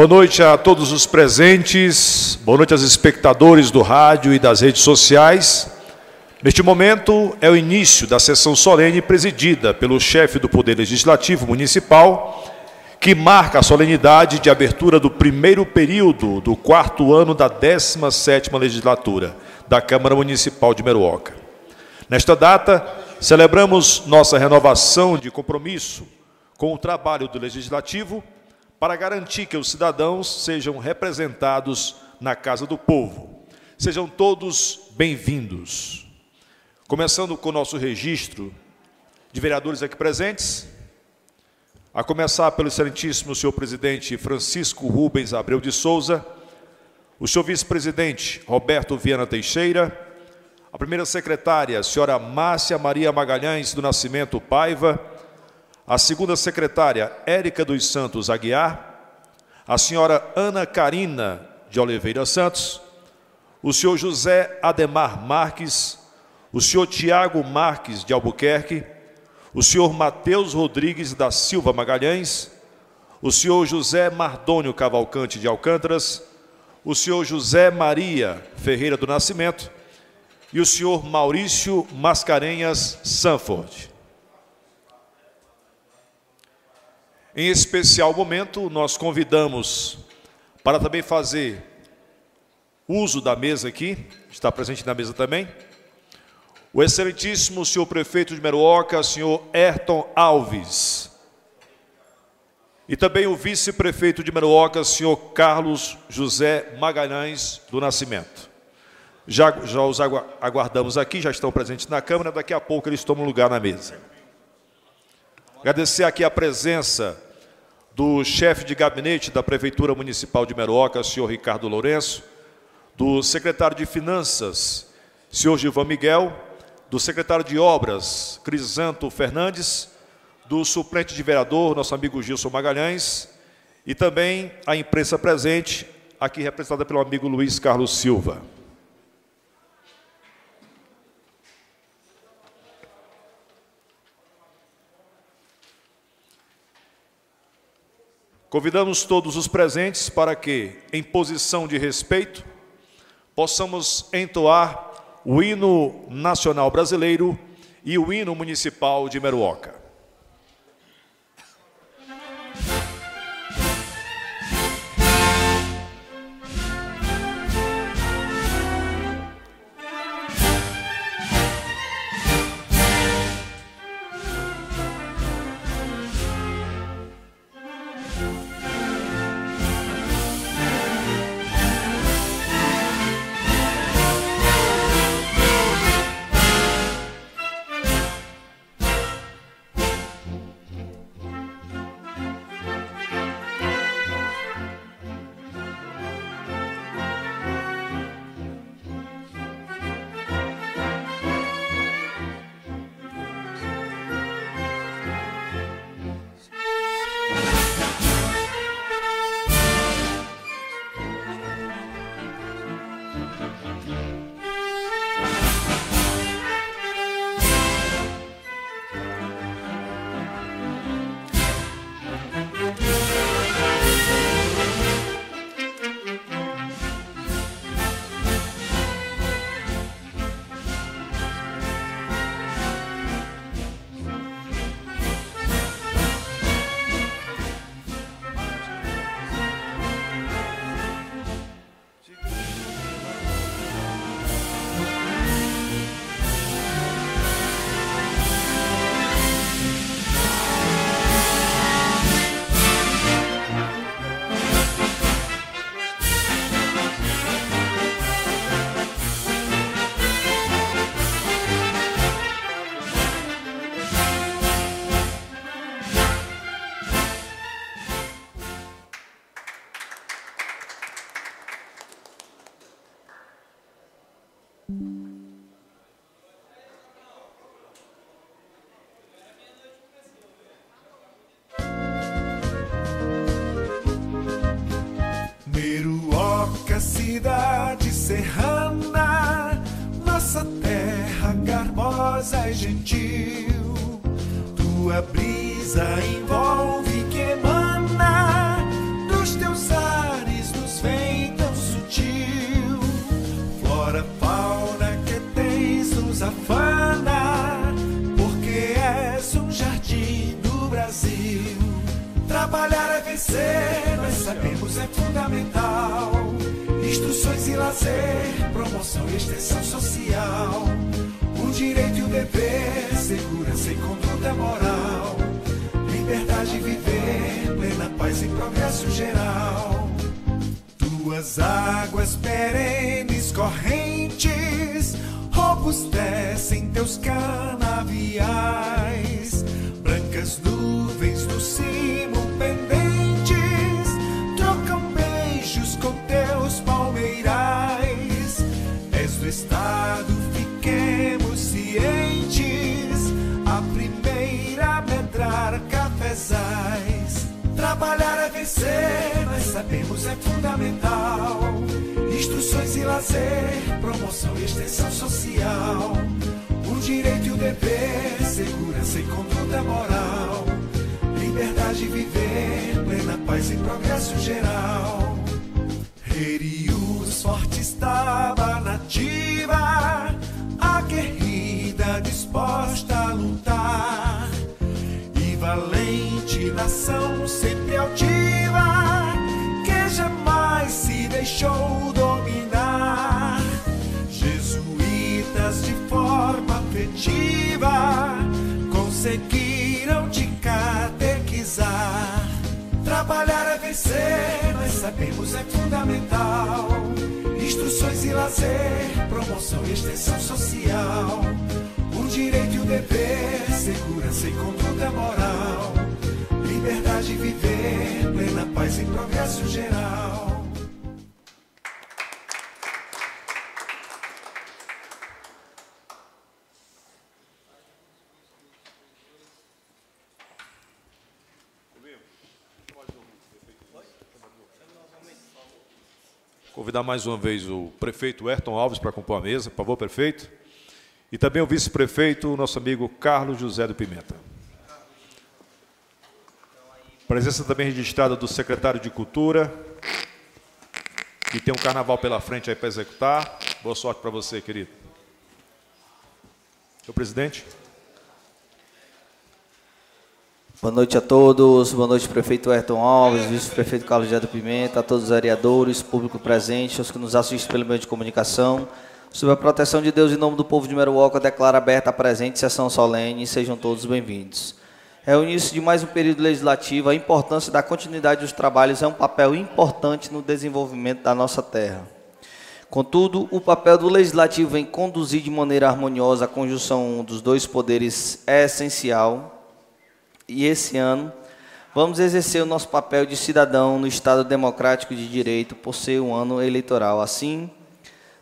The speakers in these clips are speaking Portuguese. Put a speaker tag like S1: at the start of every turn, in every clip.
S1: Boa noite a todos os presentes, boa noite aos espectadores do rádio e das redes sociais. Neste momento é o início da sessão solene presidida pelo chefe do Poder Legislativo Municipal, que marca a solenidade de abertura do primeiro período do quarto ano da 17ª legislatura da Câmara Municipal de Meruoca. Nesta data, celebramos nossa renovação de compromisso com o trabalho do Legislativo para garantir que os cidadãos sejam representados na Casa do Povo. Sejam todos bem-vindos. Começando com o nosso registro de vereadores aqui presentes, a começar pelo excelentíssimo senhor presidente Francisco Rubens Abreu de Souza, o senhor vice-presidente Roberto Viana Teixeira, a primeira secretária, senhora Márcia Maria Magalhães do Nascimento Paiva, a segunda secretária, Érica dos Santos Aguiar, a senhora Ana Carina de Oliveira Santos, o senhor José Ademar Marques, o senhor Tiago Marques de Albuquerque, o senhor Mateus Rodrigues da Silva Magalhães, o senhor José Mardônio Cavalcante de Alcântaras, o senhor José Maria Ferreira do Nascimento e o senhor Maurício Mascarenhas Sanford. Em especial momento, nós convidamos para também fazer uso da mesa aqui, está presente na mesa também, o excelentíssimo senhor prefeito de Meruoca, senhor Ayrton Alves, e também o vice-prefeito de Meruoca, senhor Carlos José Magalhães do Nascimento. Já, já os aguardamos aqui, já estão presentes na Câmara, daqui a pouco eles tomam lugar na mesa. Agradecer aqui a presença do chefe de gabinete da Prefeitura Municipal de Meroca, senhor Ricardo Lourenço, do secretário de Finanças, senhor Gilvan Miguel, do secretário de Obras, Crisanto Fernandes, do suplente de vereador, nosso amigo Gilson Magalhães, e também a imprensa presente, aqui representada pelo amigo Luiz Carlos Silva. Convidamos todos os presentes para que, em posição de respeito, possamos entoar o hino nacional brasileiro e o hino municipal de Meruoca.
S2: Vencer, nós sabemos é fundamental. Instruções e lazer, promoção e extensão social. O direito e o dever, segurança e conduta moral. Liberdade de viver, plena paz e progresso geral. Rerius forte estava nativa, aguerrida, disposta a lutar. Valente nação sempre altiva, que jamais se deixou dominar. Jesuítas de forma afetiva conseguiram te catequizar. Trabalhar é vencer, nós sabemos é fundamental. Instruções e lazer, promoção e extensão social. Direito e o dever, segurança e conduta moral. Liberdade de viver, plena paz e progresso geral.
S1: Convidar mais uma vez o prefeito Ayrton Alves para compor a mesa, por favor, prefeito. E também o vice-prefeito, nosso amigo Carlos José do Pimenta. Presença também registrada do secretário de Cultura, que tem um carnaval pela frente aí para executar. Boa sorte para você, querido. Senhor presidente.
S3: Boa noite a todos, boa noite prefeito Ayrton Alves, vice-prefeito Carlos José do Pimenta, a todos os vereadores, público presente, aos que nos assistem pelo meio de comunicação. Sob a proteção de Deus, em nome do povo de Meruoca, declaro aberta a presente sessão solene e sejam todos bem-vindos. É o início de mais um período legislativo, a importância da continuidade dos trabalhos é um papel importante no desenvolvimento da nossa terra. Contudo, o papel do legislativo em conduzir de maneira harmoniosa a conjunção dos dois poderes é essencial e esse ano vamos exercer o nosso papel de cidadão no Estado Democrático de Direito por ser um ano eleitoral. Assim,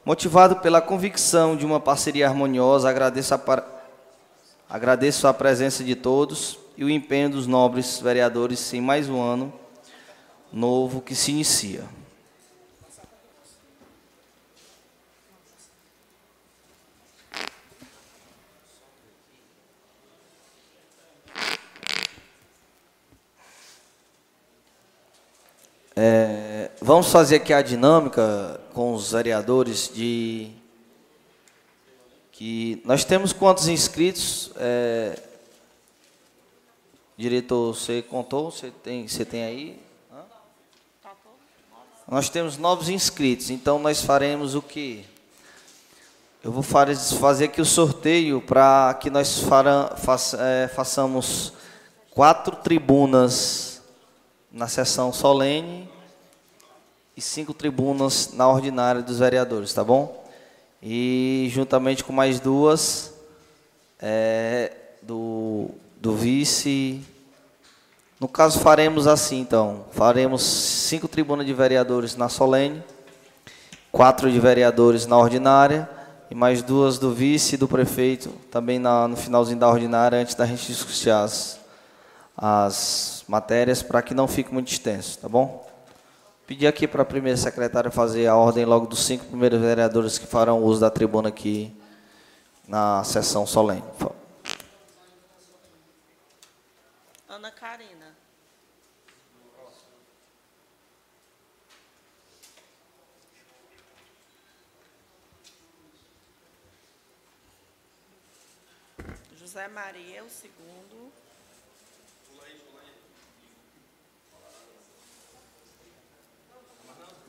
S3: motivado pela convicção de uma parceria harmoniosa, agradeço a, par... agradeço a presença de todos e o empenho dos nobres vereadores em mais um ano novo que se inicia. É, vamos fazer aqui a dinâmica com os vereadores de que nós temos quantos inscritos? É, diretor, você contou? Você tem, você tem aí? Hã? Nós temos novos inscritos, então nós faremos o que? Eu vou fazer aqui o sorteio para que nós é, façamos quatro tribunas na sessão solene e cinco tribunas na ordinária dos vereadores, tá bom? E juntamente com mais duas é, do, do vice. No caso, faremos assim, então. Faremos cinco tribunas de vereadores na solene, quatro de vereadores na ordinária e mais duas do vice e do prefeito, também na, no finalzinho da ordinária, antes da gente discutir as, as matérias, para que não fique muito extenso, tá bom? Pedir aqui para a primeira secretária fazer a ordem logo dos cinco primeiros vereadores que farão uso da tribuna aqui na sessão solene.
S4: Ana Karina. José Maria, o segundo.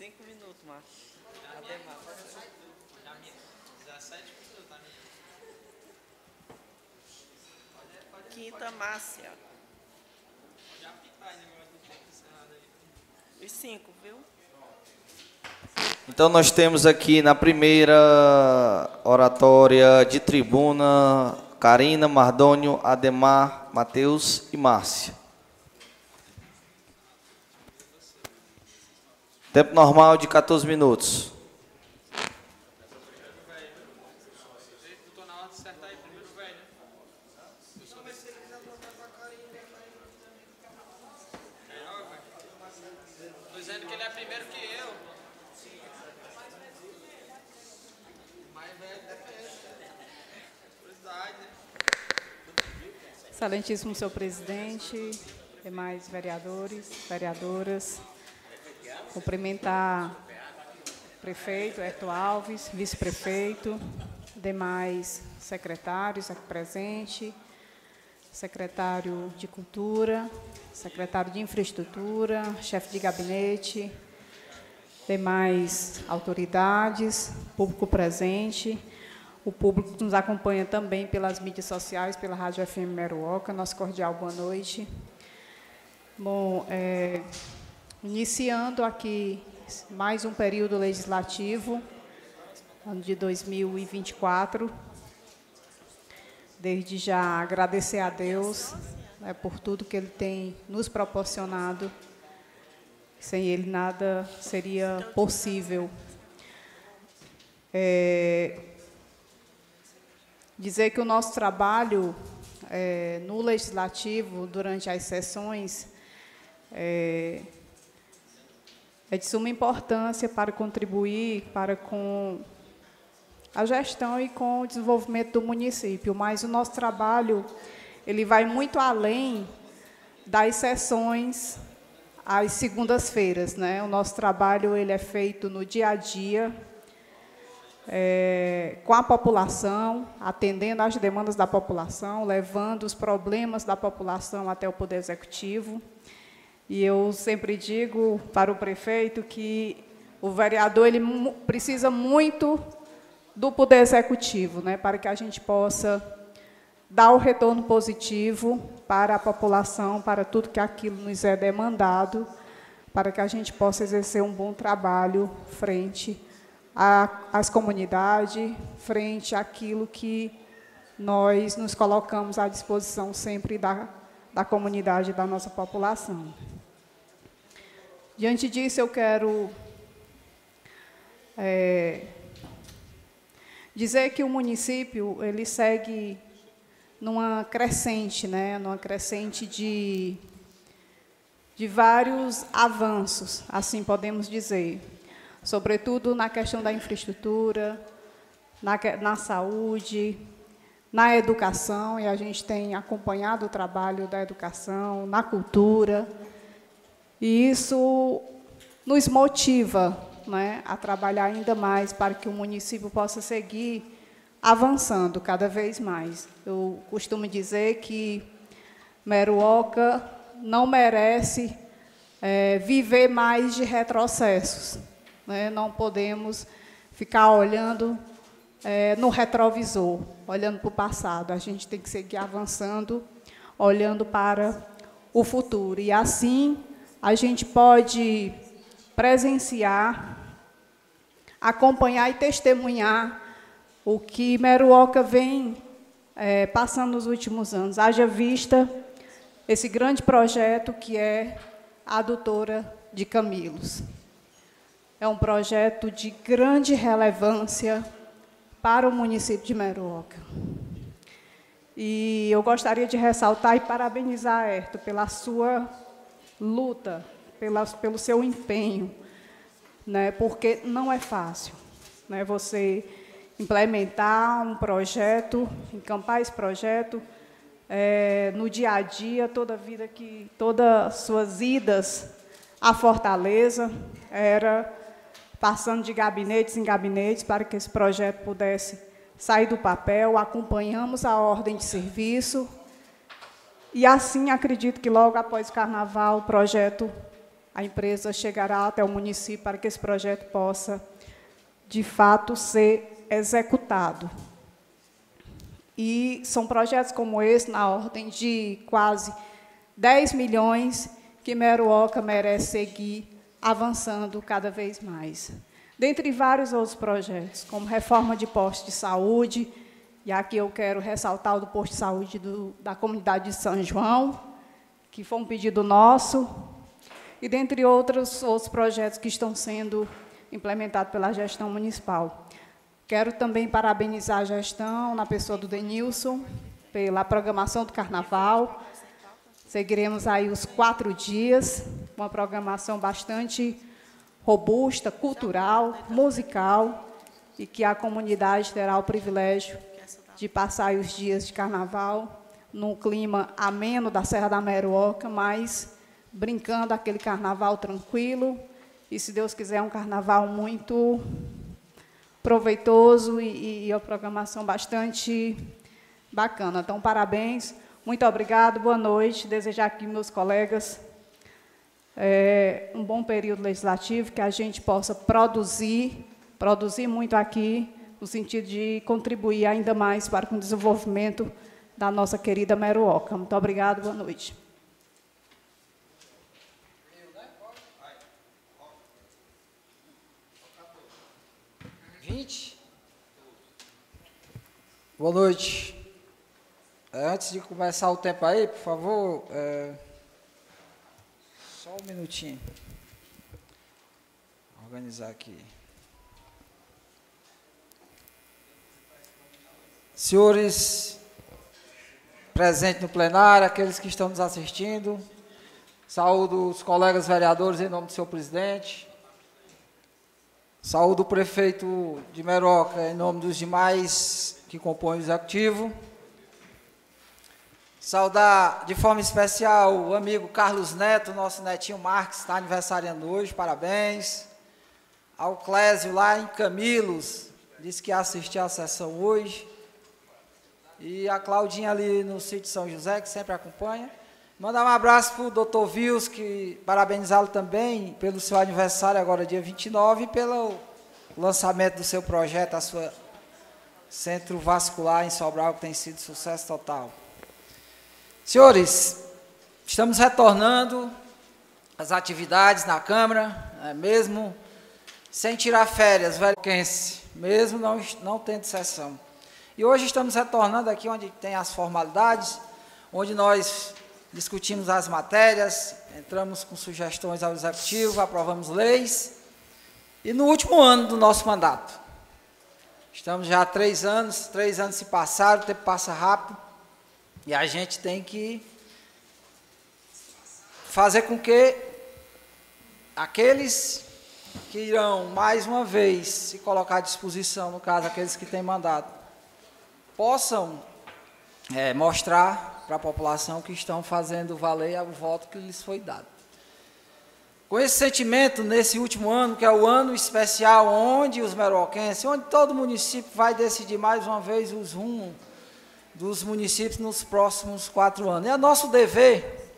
S4: Cinco minutos, Marcos. Aldemar. Quinta, Márcia. Os cinco, viu?
S3: Então nós temos aqui na primeira oratória de tribuna Karina, Mardônio, Ademar, Mateus e Márcia. Tempo normal de 14 minutos.
S5: Excelentíssimo senhor presidente, demais vereadores, vereadoras, cumprimentar o prefeito Herto Alves, vice-prefeito, demais secretários aqui presentes, secretário de Cultura, secretário de Infraestrutura, chefe de gabinete, demais autoridades, público presente, o público que nos acompanha também pelas mídias sociais, pela Rádio FM Meruoca, nosso cordial boa noite. Bom, é, iniciando aqui mais um período legislativo, ano de 2024, desde já agradecer a Deus né, por tudo que Ele tem nos proporcionado. Sem Ele nada seria possível. É, dizer que o nosso trabalho é, no legislativo durante as sessões é, é de suma importância para contribuir para com a gestão e com o desenvolvimento do município, mas o nosso trabalho ele vai muito além das sessões às segundas-feiras, né? O nosso trabalho ele é feito no dia a dia é, com a população, atendendo às demandas da população, levando os problemas da população até o poder executivo. E eu sempre digo para o prefeito que o vereador ele precisa muito do Poder Executivo, né, para que a gente possa dar o retorno positivo para a população, para tudo que aquilo nos é demandado, para que a gente possa exercer um bom trabalho frente às comunidades, frente àquilo que nós nos colocamos à disposição sempre da, da comunidade, da nossa população. Diante disso, eu quero é, dizer que o município ele segue numa crescente, né, numa crescente de, de vários avanços, assim podemos dizer, sobretudo na questão da infraestrutura, na, na saúde, na educação, e a gente tem acompanhado o trabalho da educação, na cultura, e isso nos motiva né, a trabalhar ainda mais para que o município possa seguir avançando cada vez mais. Eu costumo dizer que Meruoca não merece é, viver mais de retrocessos. Né? Não podemos ficar olhando é, no retrovisor, olhando para o passado. A gente tem que seguir avançando, olhando para o futuro. E assim a gente pode presenciar, acompanhar e testemunhar o que Meruoca vem é, passando nos últimos anos. Haja vista esse grande projeto que é a adutora de Camilos. É um projeto de grande relevância para o município de Meruoca. E eu gostaria de ressaltar e parabenizar a Herto pela sua luta, pela, pelo seu empenho, né, porque não é fácil né, você implementar um projeto, encampar esse projeto é, no dia a dia, toda a vida que, todas as suas idas à Fortaleza, era passando de gabinetes em gabinetes para que esse projeto pudesse sair do papel, acompanhamos a ordem de serviço, e assim acredito que logo após o carnaval o projeto, a empresa chegará até o município para que esse projeto possa, de fato, ser executado. E são projetos como esse, na ordem de quase 10 milhões, que Meruoca merece seguir avançando cada vez mais. Dentre vários outros projetos, como reforma de postos de saúde, e aqui eu quero ressaltar o do posto de saúde do, da comunidade de São João, que foi um pedido nosso, e dentre outros, outros projetos que estão sendo implementados pela gestão municipal. Quero também parabenizar a gestão, na pessoa do Denilson, pela programação do Carnaval. Seguiremos aí os quatro dias, uma programação bastante robusta, cultural, musical, e que a comunidade terá o privilégio de passar os dias de carnaval num clima ameno da Serra da Meruoca, mas brincando aquele carnaval tranquilo e, se Deus quiser, um carnaval muito proveitoso e, e a programação bastante bacana. Então, parabéns, muito obrigado, boa noite. Desejar aqui meus colegas é, um bom período legislativo, que a gente possa produzir, produzir muito aqui no sentido de contribuir ainda mais para o desenvolvimento da nossa querida Meruoca. Muito obrigada, boa noite.
S6: Vinte. Boa noite. É, antes de começar o tempo aí, por favor, é, só um minutinho. Vou organizar aqui. Senhores presentes no plenário, aqueles que estão nos assistindo, saúdo os colegas vereadores em nome do seu presidente, saúdo o prefeito de Meroca em nome dos demais que compõem o executivo, saudar de forma especial o amigo Carlos Neto, nosso netinho Marques, está aniversariando hoje, parabéns, ao Clésio lá em Camilos, disse que ia assistir a sessão hoje, e a Claudinha ali no sítio São José, que sempre acompanha. Mandar um abraço para o doutor Vils, que parabenizá-lo também pelo seu aniversário, agora dia 29, e pelo lançamento do seu projeto, a sua Centro Vascular em Sobral, que tem sido sucesso total. Senhores, estamos retornando às atividades na Câmara, é mesmo sem tirar férias, velho, mesmo não, não tendo sessão. E hoje estamos retornando aqui onde tem as formalidades, onde nós discutimos as matérias, entramos com sugestões ao Executivo, aprovamos leis. E no último ano do nosso mandato, estamos já há três anos, três anos se passaram, o tempo passa rápido, e a gente tem que fazer com que aqueles que irão mais uma vez se colocar à disposição, no caso, aqueles que têm mandato, possam é, mostrar para a população que estão fazendo valer o voto que lhes foi dado. Com esse sentimento, nesse último ano, que é o ano especial, onde os meroquenses, onde todo município vai decidir mais uma vez os rumos dos municípios nos próximos quatro anos. É nosso dever,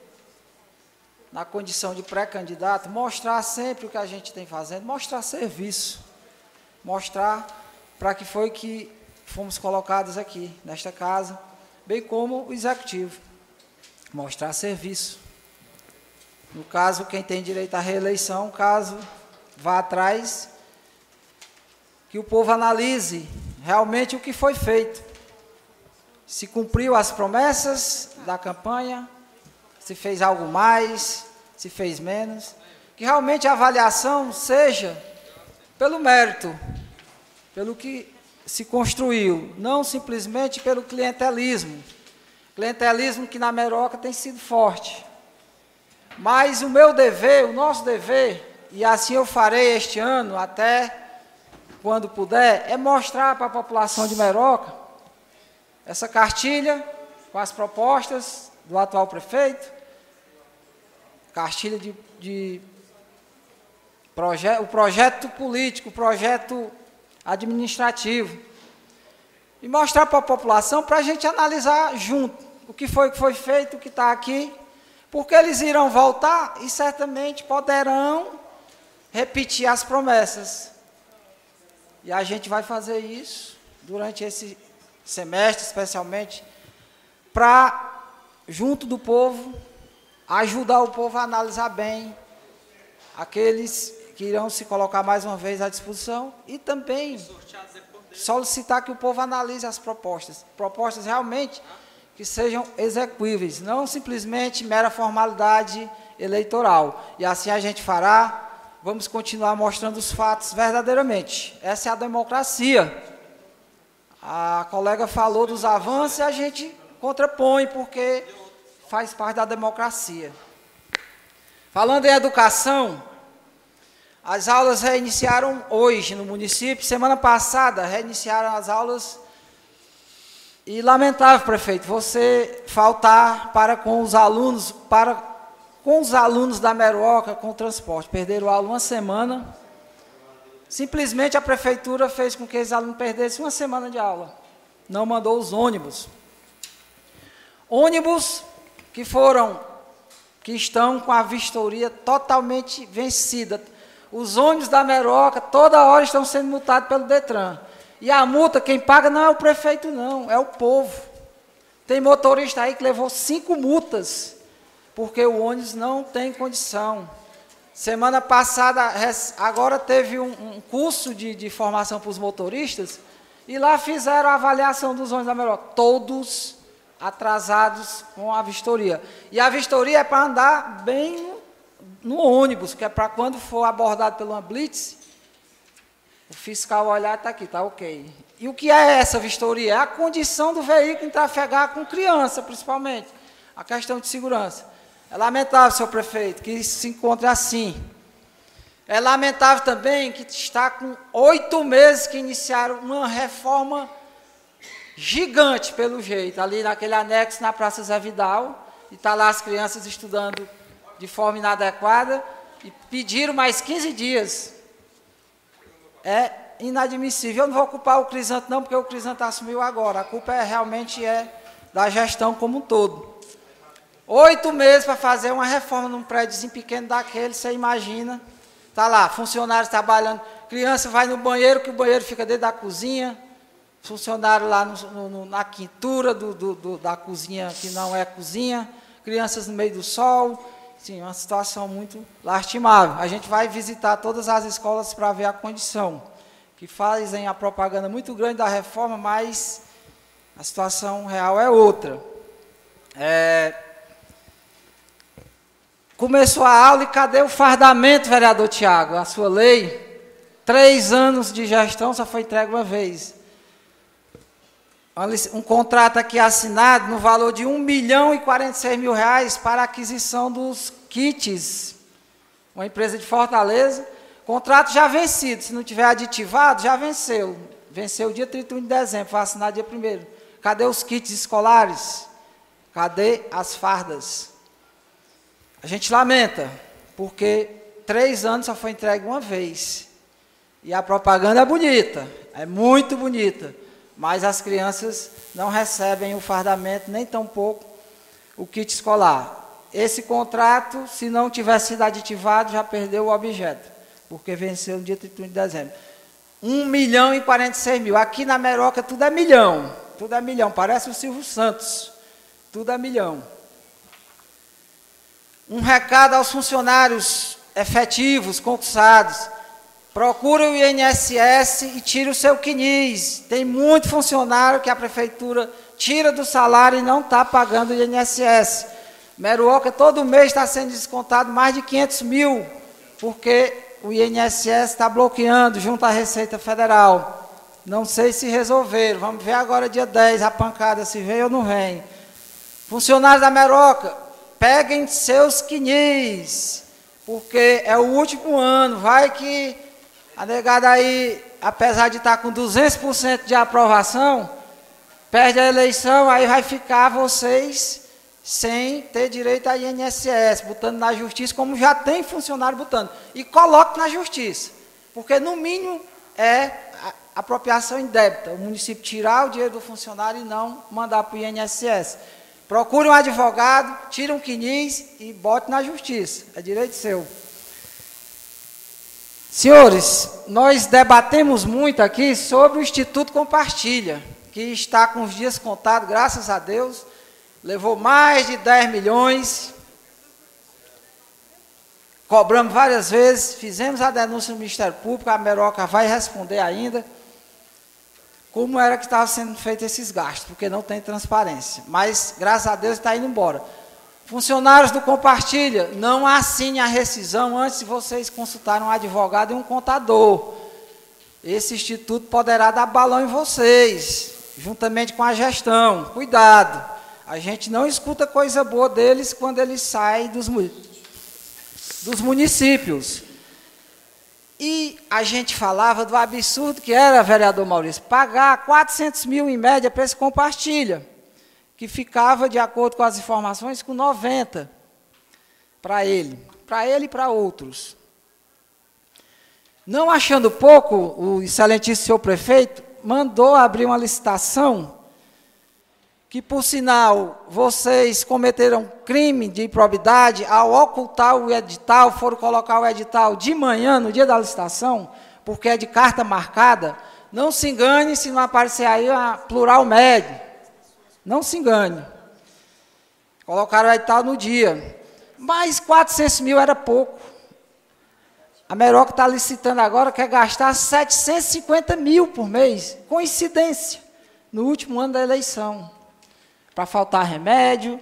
S6: na condição de pré-candidato, mostrar sempre o que a gente tem fazendo, mostrar serviço, mostrar para que foi que fomos colocados aqui, nesta casa, bem como o executivo. Mostrar serviço. No caso, quem tem direito à reeleição, caso vá atrás, que o povo analise realmente o que foi feito. Se cumpriu as promessas da campanha, se fez algo mais, se fez menos. Que realmente a avaliação seja pelo mérito, pelo que se construiu, não simplesmente pelo clientelismo. Clientelismo que na Meroca tem sido forte. Mas o meu dever, o nosso dever, e assim eu farei este ano, até quando puder, é mostrar para a população de Meroca essa cartilha com as propostas do atual prefeito, cartilha de, de proje o projeto político, o projeto administrativo, e mostrar para a população para a gente analisar junto o que foi que foi feito, o que está aqui, porque eles irão voltar e certamente poderão repetir as promessas. E a gente vai fazer isso durante esse semestre, especialmente, para, junto do povo, ajudar o povo a analisar bem aqueles que irão se colocar mais uma vez à disposição e também solicitar que o povo analise as propostas. Propostas realmente que sejam execuíveis, não simplesmente mera formalidade eleitoral. E assim a gente fará. Vamos continuar mostrando os fatos verdadeiramente. Essa é a democracia. A colega falou dos avanços e a gente contrapõe, porque faz parte da democracia. Falando em educação, as aulas reiniciaram hoje no município. Semana passada reiniciaram as aulas. E lamentável, prefeito, você faltar para com os alunos, para com os alunos da Meroca com o transporte. Perderam aula uma semana. Simplesmente a prefeitura fez com que os alunos perdessem uma semana de aula. Não mandou os ônibus. Ônibus que foram, que estão com a vistoria totalmente vencida. Os ônibus da Meroca toda hora estão sendo multados pelo Detran. E a multa, quem paga não é o prefeito, não, é o povo. Tem motorista aí que levou cinco multas, porque o ônibus não tem condição. Semana passada, agora teve um, um curso de, de formação para os motoristas, e lá fizeram a avaliação dos ônibus da Meroca. Todos atrasados com a vistoria. E a vistoria é para andar bem no ônibus, que é para quando for abordado por uma blitz, o fiscal olhar está aqui, está ok. E o que é essa vistoria? É a condição do veículo em trafegar com criança, principalmente. A questão de segurança. É lamentável, senhor prefeito, que se encontre assim. É lamentável também que está com oito meses que iniciaram uma reforma gigante, pelo jeito, ali naquele anexo na Praça Zé Vidal, e está lá as crianças estudando de forma inadequada e pediram mais 15 dias. É inadmissível. Eu não vou culpar o Crisanto não, porque o Crisanto assumiu agora. A culpa é realmente é da gestão como um todo. Oito meses para fazer uma reforma num prédio pequeno daquele, você imagina. Está lá, funcionários trabalhando. Criança vai no banheiro, que o banheiro fica dentro da cozinha. Funcionário lá no, no, na quintura do, do, do, da cozinha, que não é cozinha. Crianças no meio do sol. Sim, uma situação muito lastimável. A gente vai visitar todas as escolas para ver a condição, que fazem a propaganda muito grande da reforma, mas a situação real é outra. É, começou a aula e cadê o fardamento, vereador Tiago? A sua lei? Três anos de gestão só foi entregue uma vez um contrato aqui assinado no valor de 1 milhão e 46 mil reais para aquisição dos kits. Uma empresa de Fortaleza. Contrato já vencido. Se não tiver aditivado, já venceu. Venceu dia 31 de dezembro, vai assinar dia 1 Cadê os kits escolares? Cadê as fardas? A gente lamenta, porque três anos só foi entregue uma vez. E a propaganda é bonita, é muito bonita mas as crianças não recebem o fardamento, nem tampouco o kit escolar. Esse contrato, se não tivesse sido aditivado, já perdeu o objeto, porque venceu no dia 31 de dezembro. 1 milhão e 46 mil. Aqui na Meroca tudo é milhão. Tudo é milhão. Parece o Silvio Santos. Tudo é milhão. Um recado aos funcionários efetivos, concursados. Procure o INSS e tire o seu quinis. Tem muito funcionário que a prefeitura tira do salário e não está pagando o INSS. Meruoca todo mês está sendo descontado mais de 500 mil, porque o INSS está bloqueando junto à Receita Federal. Não sei se resolveram. Vamos ver agora dia 10 a pancada se vem ou não vem. Funcionários da Meroca, peguem seus quinis, porque é o último ano. Vai que a negada aí, apesar de estar com 200% de aprovação, perde a eleição, aí vai ficar vocês sem ter direito a INSS, botando na justiça, como já tem funcionário botando. E coloque na justiça, porque no mínimo é apropriação indébita, o município tirar o dinheiro do funcionário e não mandar para o INSS. Procure um advogado, tire um quinis e bote na justiça. É direito seu. Senhores, nós debatemos muito aqui sobre o Instituto Compartilha, que está com os dias contados, graças a Deus. Levou mais de 10 milhões. Cobramos várias vezes, fizemos a denúncia no Ministério Público, a Meroca vai responder ainda como era que estava sendo feito esses gastos, porque não tem transparência. Mas, graças a Deus, está indo embora. Funcionários do Compartilha, não assine a rescisão antes de vocês consultarem um advogado e um contador. Esse instituto poderá dar balão em vocês, juntamente com a gestão. Cuidado. A gente não escuta coisa boa deles quando eles saem dos, dos municípios. E a gente falava do absurdo que era, vereador Maurício, pagar 400 mil em média para esse compartilha, que ficava, de acordo com as informações, com 90 para ele, para ele e para outros. Não achando pouco, o excelentíssimo senhor prefeito mandou abrir uma licitação que, por sinal, vocês cometeram crime de improbidade ao ocultar o edital, foram colocar o edital de manhã, no dia da licitação, porque é de carta marcada. Não se engane se não aparecer aí a plural médio. Não se engane. Colocaram o edital no dia. Mas 400 mil era pouco. A Meroca está licitando agora, quer gastar 750 mil por mês. Coincidência. No último ano da eleição para faltar remédio,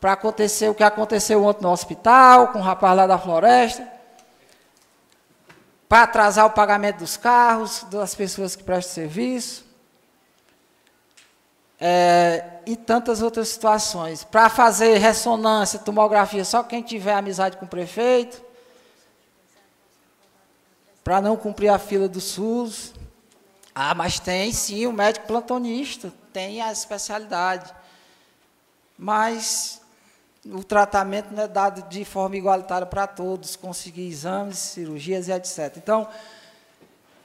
S6: para acontecer o que aconteceu ontem no hospital, com o rapaz lá da floresta, para atrasar o pagamento dos carros, das pessoas que prestam serviço, é, e tantas outras situações. Para fazer ressonância, tomografia, só quem tiver amizade com o prefeito, para não cumprir a fila do SUS. Ah, mas tem sim o médico plantonista, tem a especialidade mas o tratamento não é dado de forma igualitária para todos, conseguir exames, cirurgias e etc. Então,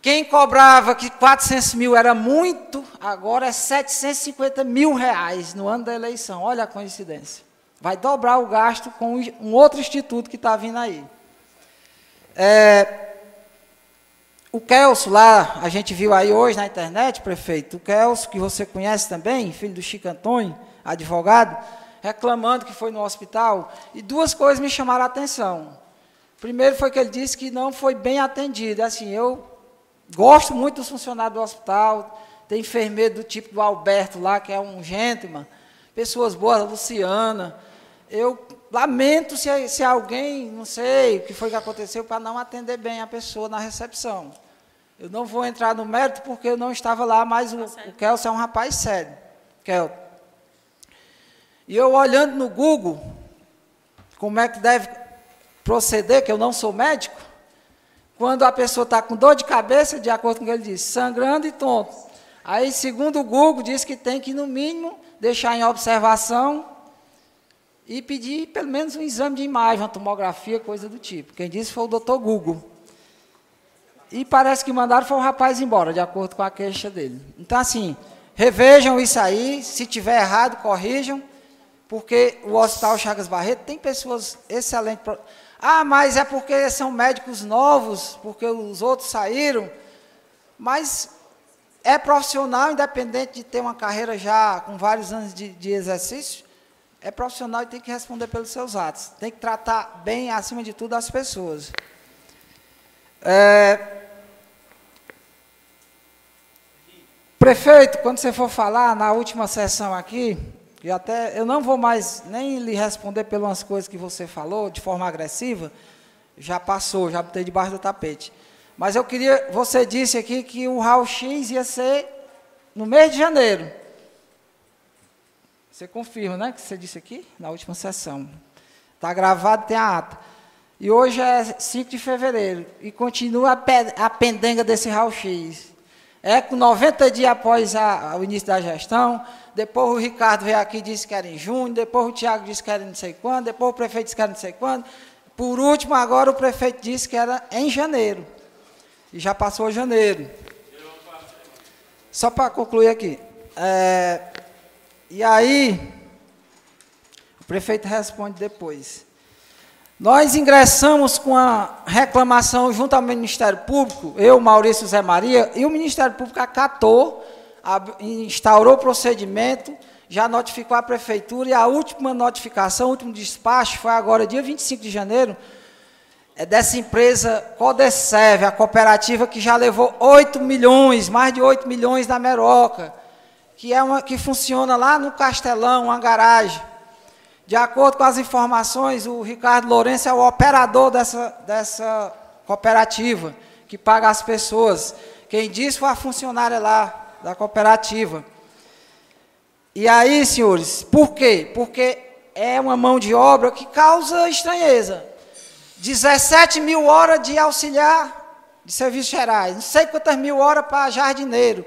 S6: quem cobrava que 400 mil era muito, agora é 750 mil reais no ano da eleição. Olha a coincidência. Vai dobrar o gasto com um outro instituto que está vindo aí. É, o Kelso lá, a gente viu aí hoje na internet, prefeito, o Kelso, que você conhece também, filho do Chico Antônio, advogado, reclamando que foi no hospital, e duas coisas me chamaram a atenção. Primeiro foi que ele disse que não foi bem atendido. Assim, eu gosto muito dos funcionários do hospital, tem enfermeiro do tipo do Alberto lá, que é um gentleman, pessoas boas, a Luciana. Eu lamento se, se alguém, não sei o que foi que aconteceu, para não atender bem a pessoa na recepção. Eu não vou entrar no mérito porque eu não estava lá, mas o, o Kelso é um rapaz sério. Kelso. E eu olhando no Google, como é que deve proceder, que eu não sou médico, quando a pessoa está com dor de cabeça, de acordo com o que ele disse, sangrando e tonto. Aí, segundo o Google, diz que tem que, no mínimo, deixar em observação e pedir pelo menos um exame de imagem, uma tomografia, coisa do tipo. Quem disse foi o doutor Google. E parece que mandaram foi o rapaz embora, de acordo com a queixa dele. Então, assim, revejam isso aí, se tiver errado, corrijam, porque o Hospital Chagas Barreto tem pessoas excelentes. Ah, mas é porque são médicos novos, porque os outros saíram. Mas é profissional, independente de ter uma carreira já com vários anos de, de exercício, é profissional e tem que responder pelos seus atos. Tem que tratar bem, acima de tudo, as pessoas. É... Prefeito, quando você for falar na última sessão aqui, e até eu não vou mais nem lhe responder pelas coisas que você falou de forma agressiva, já passou, já botei debaixo do tapete. Mas eu queria, você disse aqui que o raio-x ia ser no mês de janeiro. Você confirma, né, que você disse aqui na última sessão. Está gravado, tem a ata. E hoje é 5 de fevereiro e continua a, a pendenga desse raio-x. É com 90 dias após a- o início da gestão, depois o Ricardo veio aqui e disse que era em junho, depois o Tiago disse que era não sei quando, depois o prefeito disse que era não sei quando. Por último, agora o prefeito disse que era em janeiro. E já passou janeiro. Só para concluir aqui. É, e aí, o prefeito responde depois. Nós ingressamos com a reclamação junto ao Ministério Público, eu, Maurício Zé Maria, e o Ministério Público acatou, instaurou o procedimento, já notificou a Prefeitura, e a última notificação, o último despacho, foi agora, dia 25 de janeiro, é dessa empresa Codeserve, a cooperativa que já levou 8 milhões, mais de 8 milhões na Meroca, que, é uma, que funciona lá no Castelão, uma garagem. De acordo com as informações, o Ricardo Lourenço é o operador dessa, dessa cooperativa, que paga as pessoas. Quem disse foi a funcionária lá da cooperativa. E aí, senhores, por quê? Porque é uma mão de obra que causa estranheza. 17 mil horas de auxiliar de serviços gerais, não sei quantas mil horas para jardineiro.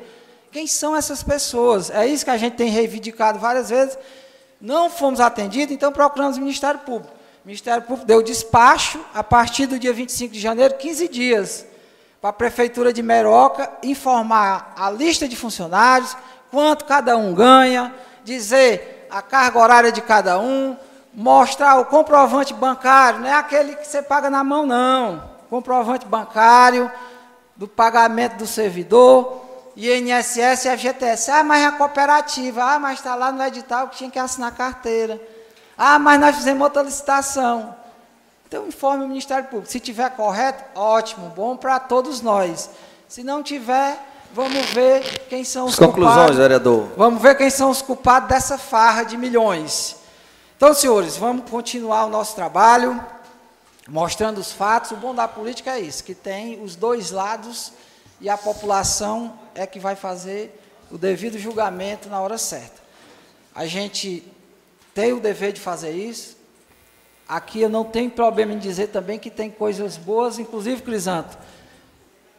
S6: Quem são essas pessoas? É isso que a gente tem reivindicado várias vezes. Não fomos atendidos, então procuramos o Ministério Público. O Ministério Público deu despacho a partir do dia 25 de janeiro, 15 dias, para a Prefeitura de Meroca informar a lista de funcionários, quanto cada um ganha, dizer a carga horária de cada um, mostrar o comprovante bancário, não é aquele que você paga na mão, não. Comprovante bancário do pagamento do servidor, INSS e FGTS. Ah, mas é a cooperativa. Ah, mas está lá no edital que tinha que assinar carteira. Ah, mas nós fizemos outra licitação. Então, informe o Ministério Público. Se tiver correto, ótimo, bom para todos nós. Se não tiver, vamos ver quem são os
S3: conclusões,
S6: culpados.
S3: vereador.
S6: Vamos ver quem são os culpados dessa farra de milhões. Então, senhores, vamos continuar o nosso trabalho, mostrando os fatos. O bom da política é isso, que tem os dois lados e a população é que vai fazer o devido julgamento na hora certa. A gente tem o dever de fazer isso. Aqui eu não tenho problema em dizer também que tem coisas boas, inclusive, Crisanto,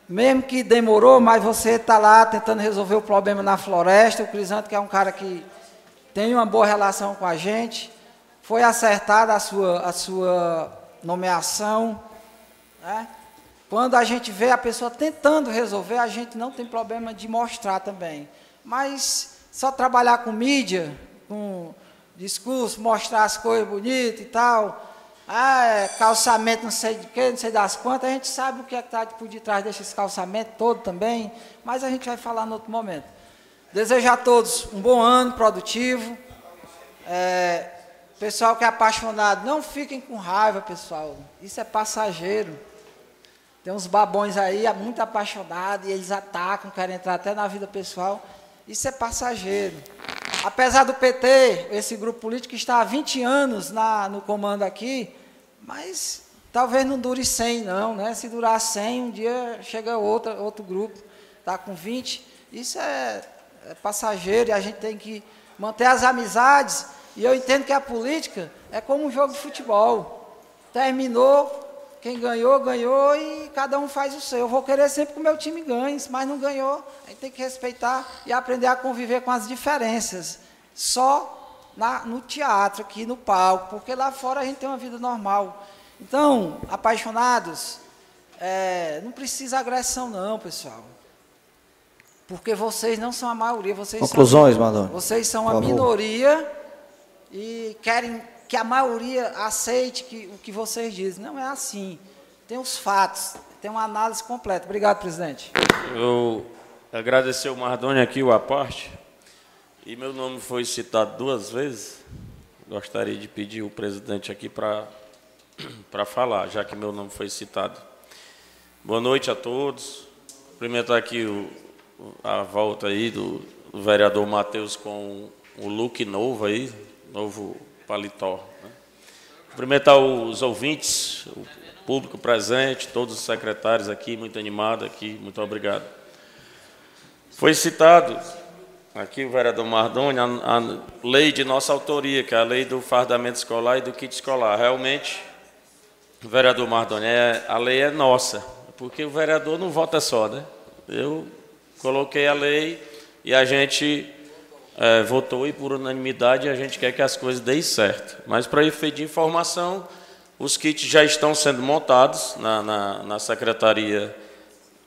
S6: mesmo que demorou, mas você está lá tentando resolver o problema na floresta. O Crisanto, que é um cara que tem uma boa relação com a gente, foi acertada a sua, a sua nomeação. Né? Quando a gente vê a pessoa tentando resolver, a gente não tem problema de mostrar também. Mas só trabalhar com mídia, com discurso, mostrar as coisas bonitas e tal, ah, é, calçamento não sei de quê, não sei das quantas, a gente sabe o que é que está por detrás desses calçamentos todo também, mas a gente vai falar no outro momento. Desejo a todos um bom ano produtivo. É, pessoal que é apaixonado, não fiquem com raiva, pessoal. Isso é passageiro. Tem uns babões aí, muito apaixonados, e eles atacam, querem entrar até na vida pessoal. Isso é passageiro. Apesar do PT, esse grupo político está há 20 anos na, no comando aqui, mas talvez não dure 100 não, né? Se durar 100, um dia chega outra, outro grupo, está com 20. Isso é, é passageiro e a gente tem que manter as amizades. E eu entendo que a política é como um jogo de futebol. Terminou, quem ganhou, ganhou e cada um faz o seu. Eu vou querer sempre que o meu time ganhe, mas não ganhou, a gente tem que respeitar e aprender a conviver com as diferenças. Só na, no teatro, aqui no palco, porque lá fora a gente tem uma vida normal. Então, apaixonados, é, não precisa agressão não, pessoal. Porque vocês não são a maioria, vocês
S3: Conclusões,
S6: são,
S3: Madonna.
S6: Vocês são a minoria e querem que a maioria aceite que, o que vocês dizem. Não é assim. Tem os fatos, tem uma análise completa. Obrigado, presidente.
S7: Eu agradecer o Mardoni aqui, o aporte, e meu nome foi citado duas vezes. Gostaria de pedir o presidente aqui para para falar, já que meu nome foi citado. Boa noite a todos. Cumprimentar aqui o, a volta aí do, do vereador Matheus com o look novo aí, novo paletó. Né? Cumprimentar os ouvintes, o público presente, todos os secretários aqui, muito animado aqui, muito obrigado. Foi citado aqui o vereador Mardoni, a, a, lei de nossa autoria, que é a lei do fardamento escolar e do kit escolar. Realmente, vereador Mardoni, é, a lei é nossa, porque o vereador não vota só, né? Eu coloquei a lei e a gente é, votou e por unanimidade a gente quer que as coisas deem certo. Mas para efeito de informação, os kits já estão sendo montados na, na, na Secretaria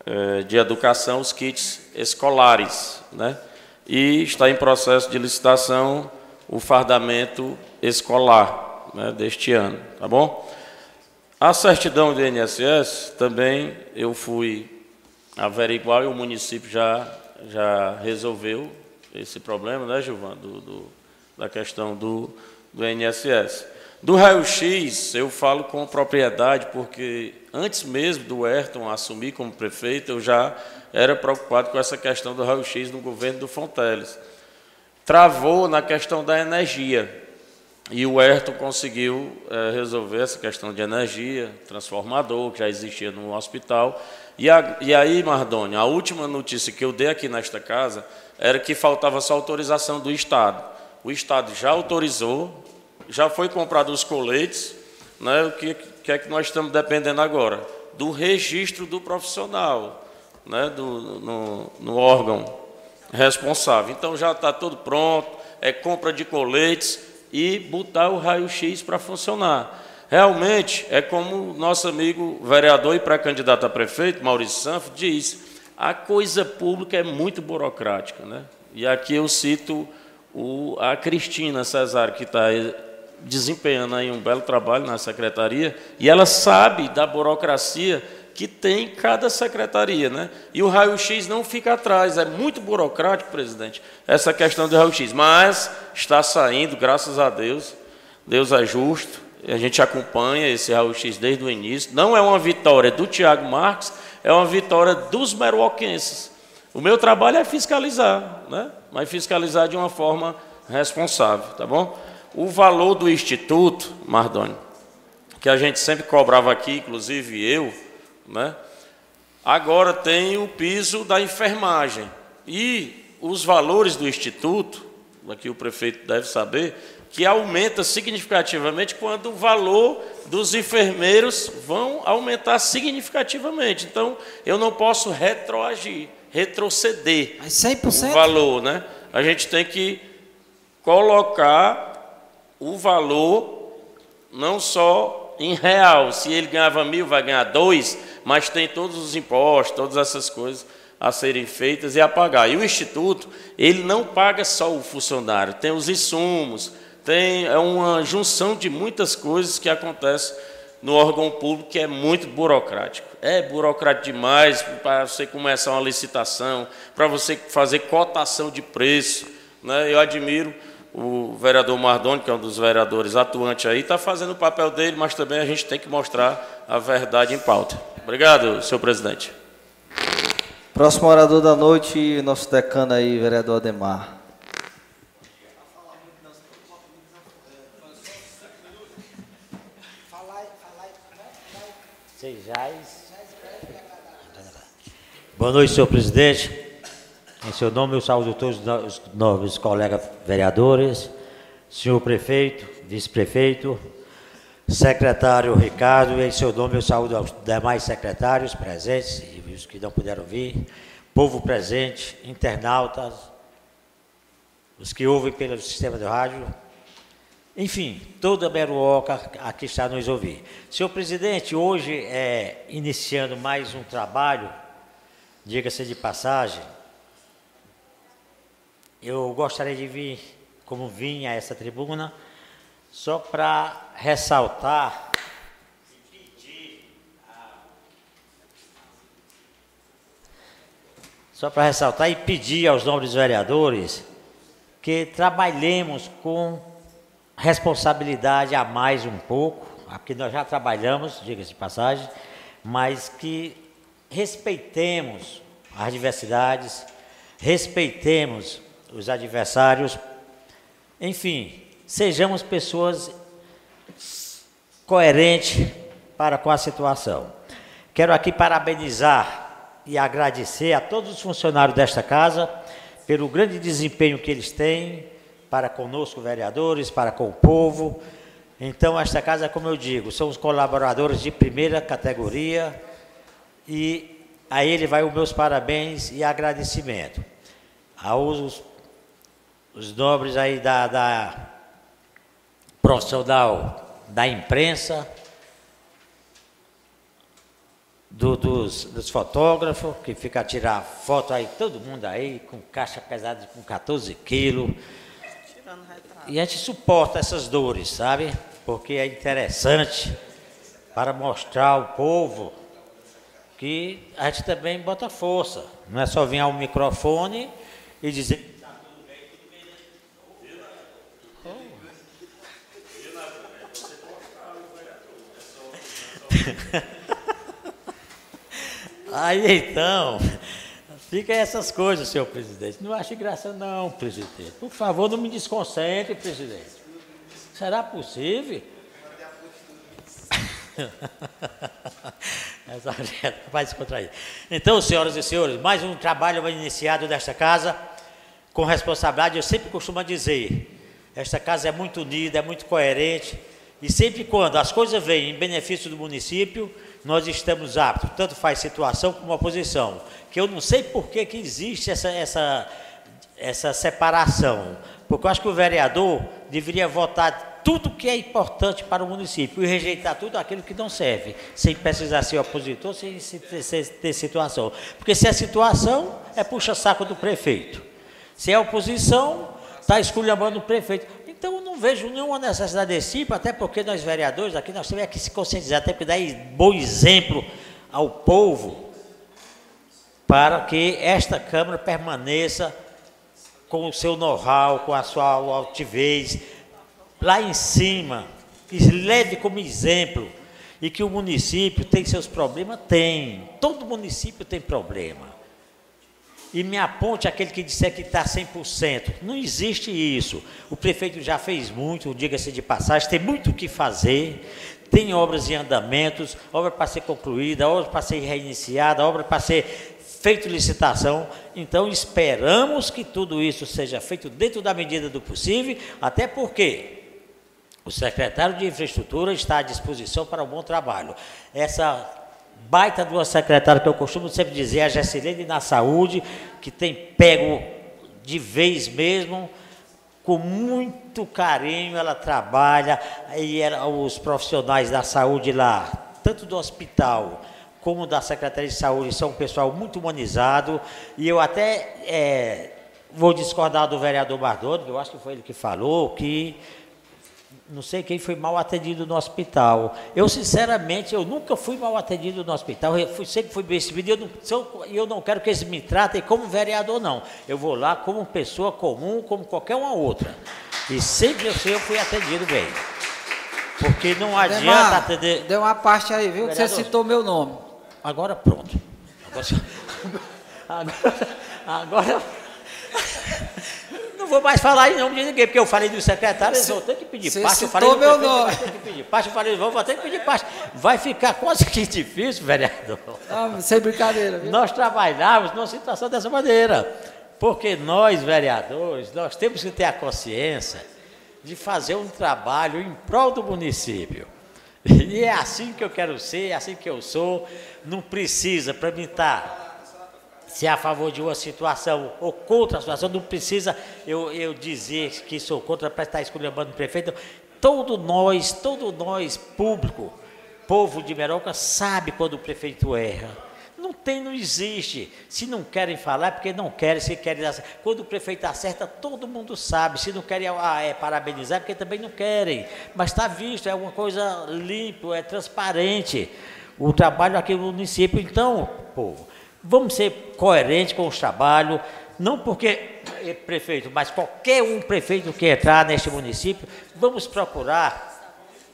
S7: é, de Educação, os kits escolares, né? E está em processo de licitação o fardamento escolar né, deste ano, tá bom? A certidão do INSS também eu fui averiguar e o município já, já resolveu esse problema, né, Gilvan, do, do, da questão do, do. Do raio-x, eu falo com propriedade, porque antes mesmo do Ayrton assumir como prefeito, eu já era preocupado com essa questão do raio-x no governo do Fonteles. Travou na questão da energia. E o Ayrton conseguiu é, resolver essa questão de energia, transformador, que já existia no hospital. E, a, e aí, Mardoni, a última notícia que eu dei aqui nesta casa era que faltava só autorização do Estado. O Estado já autorizou, já foi comprado os coletes, né? o que, que é que nós estamos dependendo agora? Do registro do profissional, né? do, no, no órgão responsável. Então já está tudo pronto, é compra de coletes, e botar o raio-x para funcionar. Realmente, é como nosso amigo vereador e pré-candidato a prefeito, Maurício Sanfo, diz, a coisa pública é muito burocrática. Né? E aqui eu cito o, a Cristina Cesar, que está desempenhando aí um belo trabalho na secretaria, e ela sabe da burocracia que tem cada secretaria, né? E o raio-x não fica atrás, é muito burocrático, presidente, essa questão do raio-x, mas está saindo, graças a Deus, Deus é justo, a gente acompanha esse raio-x desde o início, não é uma vitória do Tiago Marques, é uma vitória dos meruoquenses. O meu trabalho é fiscalizar, né? Mas fiscalizar de uma forma responsável, tá bom? O valor do instituto, Mardoni, que a gente sempre cobrava aqui, inclusive eu, né? Agora tem o piso da enfermagem. E os valores do instituto, aqui o prefeito deve saber, que aumenta significativamente quando o valor dos enfermeiros vão aumentar significativamente. Então, eu não posso retroagir, retroceder
S6: Mas 100%?
S7: o valor, né? A gente tem que colocar o valor não só em real, se ele ganhava mil, vai ganhar dois, mas tem todos os impostos, todas essas coisas a serem feitas e a pagar. E o Instituto, ele não paga só o funcionário, tem os insumos, tem é uma junção de muitas coisas que acontece no órgão público que é muito burocrático. É burocrático demais para você começar uma licitação, para você fazer cotação de preço. Né? Eu admiro o vereador Mardoni, que é um dos vereadores atuantes aí, está fazendo o papel dele, mas também a gente tem que mostrar a verdade em pauta. Obrigado, senhor presidente.
S3: Próximo orador da noite, nosso decano aí, vereador Ademar.
S8: Sejais. Boa noite, senhor presidente. Em seu nome, eu saúdo todos os novos colegas vereadores, senhor prefeito, vice-prefeito, secretário Ricardo, em seu nome eu saúdo aos demais secretários presentes e os que não puderam vir, povo presente, internautas, os que ouvem pelo sistema de rádio, enfim, toda a Meruoca aqui está nos ouvir. Senhor presidente, hoje é iniciando mais um trabalho, diga-se de passagem, eu gostaria de vir, como vim a essa tribuna, só para ressaltar só para ressaltar e pedir aos nobres vereadores que trabalhemos com responsabilidade a mais um pouco, porque nós já trabalhamos, diga-se de passagem, mas que respeitemos as diversidades, respeitemos os adversários, enfim, sejamos pessoas coerentes para com a situação. Quero aqui parabenizar e agradecer a todos os funcionários desta casa pelo grande desempenho que eles têm para conosco, vereadores, para com o povo. Então, esta casa, como eu digo, são os colaboradores de primeira categoria e a ele vai os meus parabéns e agradecimento. Aos os nobres aí da, da profissional da imprensa, do, dos, dos, fotógrafos, que fica a tirar foto aí, todo mundo aí, com caixa pesada com 14 quilos. E a gente suporta essas dores, sabe? Porque é interessante para mostrar ao povo que a gente também bota força. Não é só vir ao microfone e dizer. Aí então, fica essas coisas, senhor presidente. Não acho engraçado, não, presidente. Por favor, não me desconcentre, presidente. Será possível? Essa vai. Então, senhoras e senhores, mais um trabalho iniciado desta casa com responsabilidade. Eu sempre costumo dizer: esta casa é muito unida, é muito coerente, e sempre quando as coisas vêm em benefício do município, nós estamos aptos, tanto faz situação como oposição. Que eu não sei por que, que existe essa, essa, essa separação. Porque eu acho que o vereador deveria votar tudo que é importante para o município e rejeitar tudo aquilo que não serve, sem precisar ser opositor, sem, ter situação. Porque se é situação, é puxa-saco do prefeito. Se é oposição, está esculhambando o prefeito. Então não vejo nenhuma necessidade desse tipo, até porque nós vereadores aqui nós temos que se conscientizar, até que dar bom exemplo ao povo para que esta Câmara permaneça com o seu know-how, com a sua altivez, lá em cima, que leve como exemplo, e que o município tem seus problemas? Tem. Todo município tem problema. E me aponte aquele que disser que está 100%. Não existe isso. O prefeito já fez muito, diga-se de passagem, tem muito o que fazer. Tem obras em andamentos, obra para ser concluída, obra para ser reiniciada, obra para ser feito licitação. Então esperamos que tudo isso seja feito dentro da medida do possível, até porque o secretário de Infraestrutura está à disposição para um bom trabalho. Essa baita de uma secretária que eu costumo sempre dizer, a Gessilene na saúde, que tem pego de vez mesmo, com muito carinho ela trabalha, e ela, os profissionais da saúde lá, tanto do hospital como da Secretaria de Saúde, são um pessoal muito humanizado, e eu até é, vou discordar do vereador Bardoni, eu acho que foi ele que falou, que não sei quem foi mal atendido no hospital. Eu, sinceramente, eu nunca fui mal atendido no hospital. Eu fui, sempre fui bem recebido. E eu não, eu não quero que eles me tratem como vereador, não. Eu vou lá como pessoa comum, como qualquer uma outra. E sempre eu, sei, eu fui atendido bem. Porque não adianta Demar, atender.
S6: Deu uma parte aí, viu? Vereador, que você citou meu nome.
S8: Agora pronto. Agora. agora, agora vou mais falar em nome de ninguém, porque eu falei do secretário, eles vão ter que pedir parte. Eu falei do meu prefeito, nome. vai ter que pedir parte. Eu falei, vão ter que pedir parte. Vai ficar quase que difícil, vereador.
S6: Ah, sem brincadeira. Viu?
S8: Nós trabalhávamos numa situação dessa maneira. Porque nós, vereadores, nós temos que ter a consciência de fazer um trabalho em prol do município. E é assim que eu quero ser, é assim que eu sou. Não precisa, para mim estar tá se é a favor de uma situação ou contra a situação, não precisa eu, eu dizer que sou contra para estar escolhendo o prefeito. Todo nós, todo nós, público, povo de Meroca, sabe quando o prefeito erra. Não tem, não existe. Se não querem falar, é porque não querem, se querem. Quando o prefeito acerta, todo mundo sabe. Se não querem ah, é, parabenizar, é porque também não querem. Mas está visto, é uma coisa limpa, é transparente. O trabalho aqui no município. Então, povo, Vamos ser coerentes com os trabalhos, não porque é prefeito, mas qualquer um prefeito que entrar neste município, vamos procurar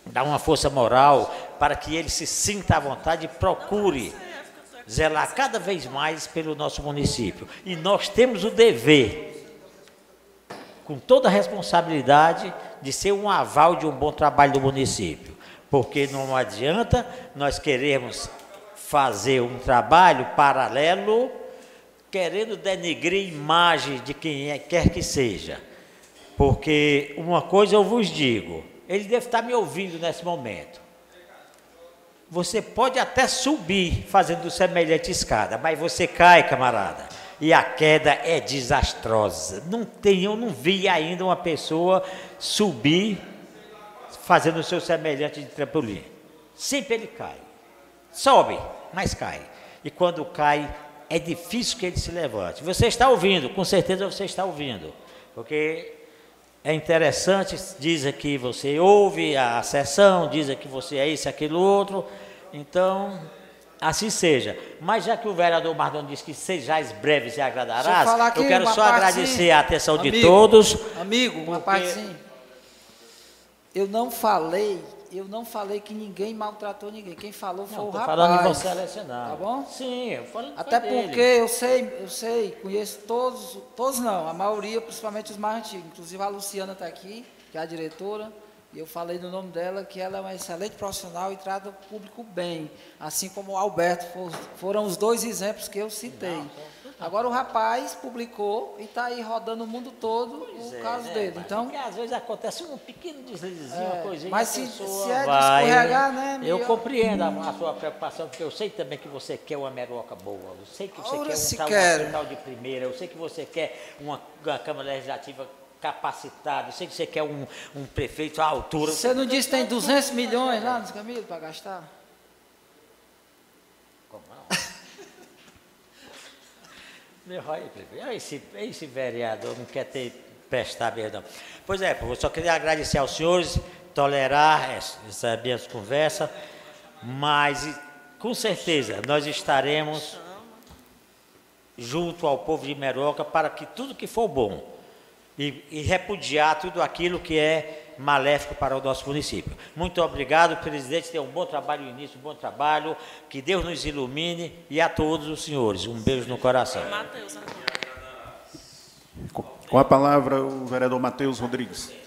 S8: dar uma força moral para que ele se sinta à vontade e procure zelar cada vez mais pelo nosso município. E nós temos o dever, com toda a responsabilidade, de ser um aval de um bom trabalho do município. Porque não adianta nós queremos fazer um trabalho paralelo, querendo denegrir a imagem de quem é, quer que seja. Porque uma coisa eu vos digo, ele deve estar me ouvindo nesse momento. Você pode até subir fazendo semelhante escada, mas você cai, camarada. E a queda é desastrosa. Não tem, eu não vi ainda uma pessoa subir fazendo o seu semelhante de trampolim. Sempre ele cai. Sobe, mas cai. E quando cai, é difícil que ele se levante. Você está ouvindo, com certeza você está ouvindo. Porque é interessante, diz que você ouve a sessão, diz que você é isso, aquilo, outro. Então, assim seja. Mas já que o vereador Mardon disse que sejais breves e agradarás, eu, quero só agradecer a atenção amigo, de todos.
S6: Amigo, uma porque... parte sim. Eu não falei eu não falei que ninguém maltratou ninguém. Quem falou foi não, o rapaz.
S8: falando em você, Alexandre.
S6: Tá bom?
S8: Sim, eu falo
S6: Até porque dele. eu sei, eu sei, conheço todos, todos não, a maioria, principalmente os mais antigos. Inclusive a Luciana está aqui, que é a diretora. E eu falei no nome dela que ela é uma excelente profissional e trata o público bem, assim como o Alberto, foram os dois exemplos que eu citei. Agora o rapaz publicou e está aí rodando o mundo todo pois o é, caso né, dele. Então,
S8: porque às vezes acontece um pequeno deslizinho, é, uma coisinha.
S6: Mas se, se é vai, escorregar, né?
S8: Eu compreendo a, a, sua preocupação, porque eu sei também que você quer uma meroca boa, eu sei que você Ora quer um tal, um tal de primeira, eu sei que você quer uma, uma Câmara Legislativa capacitado. Eu sei que você quer um, um prefeito à altura.
S6: Você não disse que tem 200 milhões lá nos Camilo para gastar?
S8: Como não? Meu pai, esse, esse vereador não quer ter prestar mesmo. Pois é, eu só queria agradecer aos senhores, tolerar essa minha conversa, mas com certeza nós estaremos junto ao povo de Meroca para que tudo que for bom e, e, repudiar tudo aquilo que é maléfico para o nosso município. Muito obrigado, presidente. Tenha um bom trabalho no início, um bom trabalho. Que Deus nos ilumine e a todos os senhores. Um beijo no coração.
S9: Com a palavra, o vereador Matheus Rodrigues.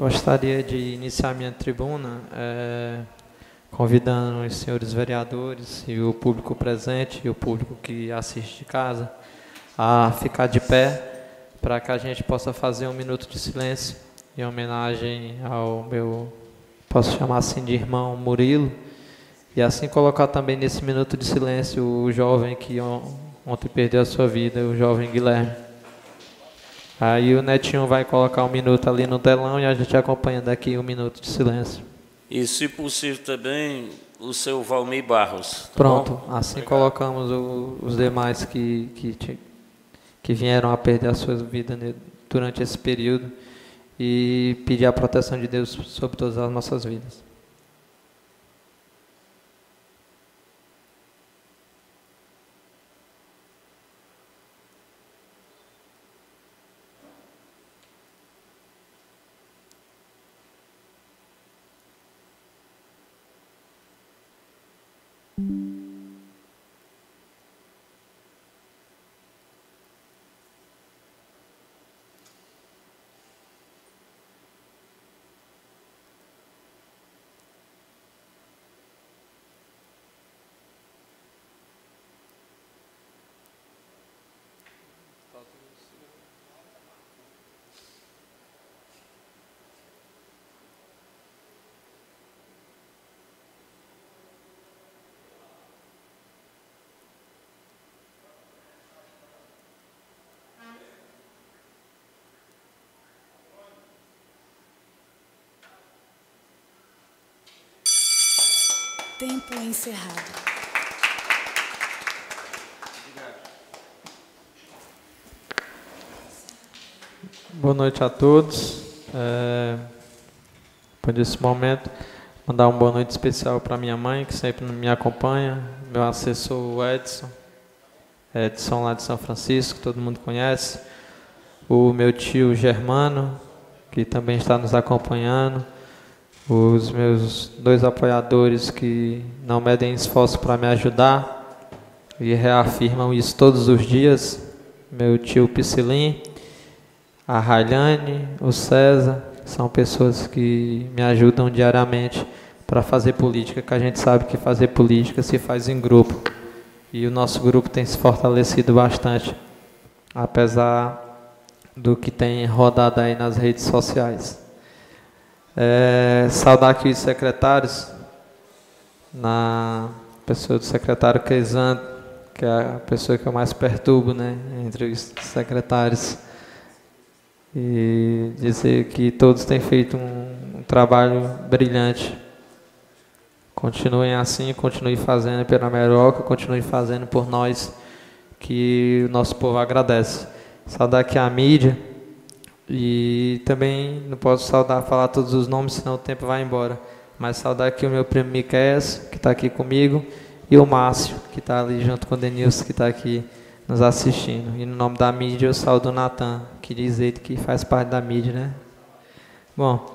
S10: Gostaria de iniciar minha tribuna é, convidando os senhores vereadores e o público presente e o público que assiste de casa a ficar de pé para que a gente possa fazer um minuto de silêncio em homenagem ao meu, posso chamar assim de irmão Murilo, e assim colocar também nesse minuto de silêncio o jovem que ontem perdeu a sua vida, o jovem Guilherme. Aí o Netinho vai colocar um minuto ali no telão e a gente acompanha daqui um minuto de silêncio.
S7: E, se possível, também o seu Valmir Barros. Tá
S10: Pronto,
S7: bom?
S10: assim Obrigado. colocamos o, os demais que, que, que vieram a perder a sua vida durante esse período e pedir a proteção de Deus sobre todas as nossas vidas.
S11: Tempo encerrado.
S10: Boa noite a todos. É, por esse momento, mandar uma boa noite especial para minha mãe, que sempre me acompanha, meu assessor Edson, Edson lá de São Francisco, todo mundo conhece, o meu tio Germano, que também está nos acompanhando, os meus dois apoiadores que não medem esforço para me ajudar e reafirmam isso todos os dias, meu tio Piscilim, a Railane, o César, são pessoas que me ajudam diariamente para fazer política, que a gente sabe que fazer política se faz em grupo. E o nosso grupo tem se fortalecido bastante, apesar do que tem rodado aí nas redes sociais. É, saudar aqui os secretários, na pessoa do secretário Queizan, que é a pessoa que eu mais perturbo né, entre os secretários e dizer que todos têm feito um, um trabalho brilhante. Continuem assim, continuem fazendo pela Meroca, continuem fazendo por nós, que o nosso povo agradece. Saudar aqui a mídia e também não posso saudar, falar todos os nomes, senão o tempo vai embora. Mas saudar aqui o meu primo Miquel, que está aqui comigo, e o Márcio, que está ali junto com o Denilson, que está aqui nos assistindo. E no nome da mídia eu saúdo o Natan, que diz ele que faz parte da mídia, né? Bom,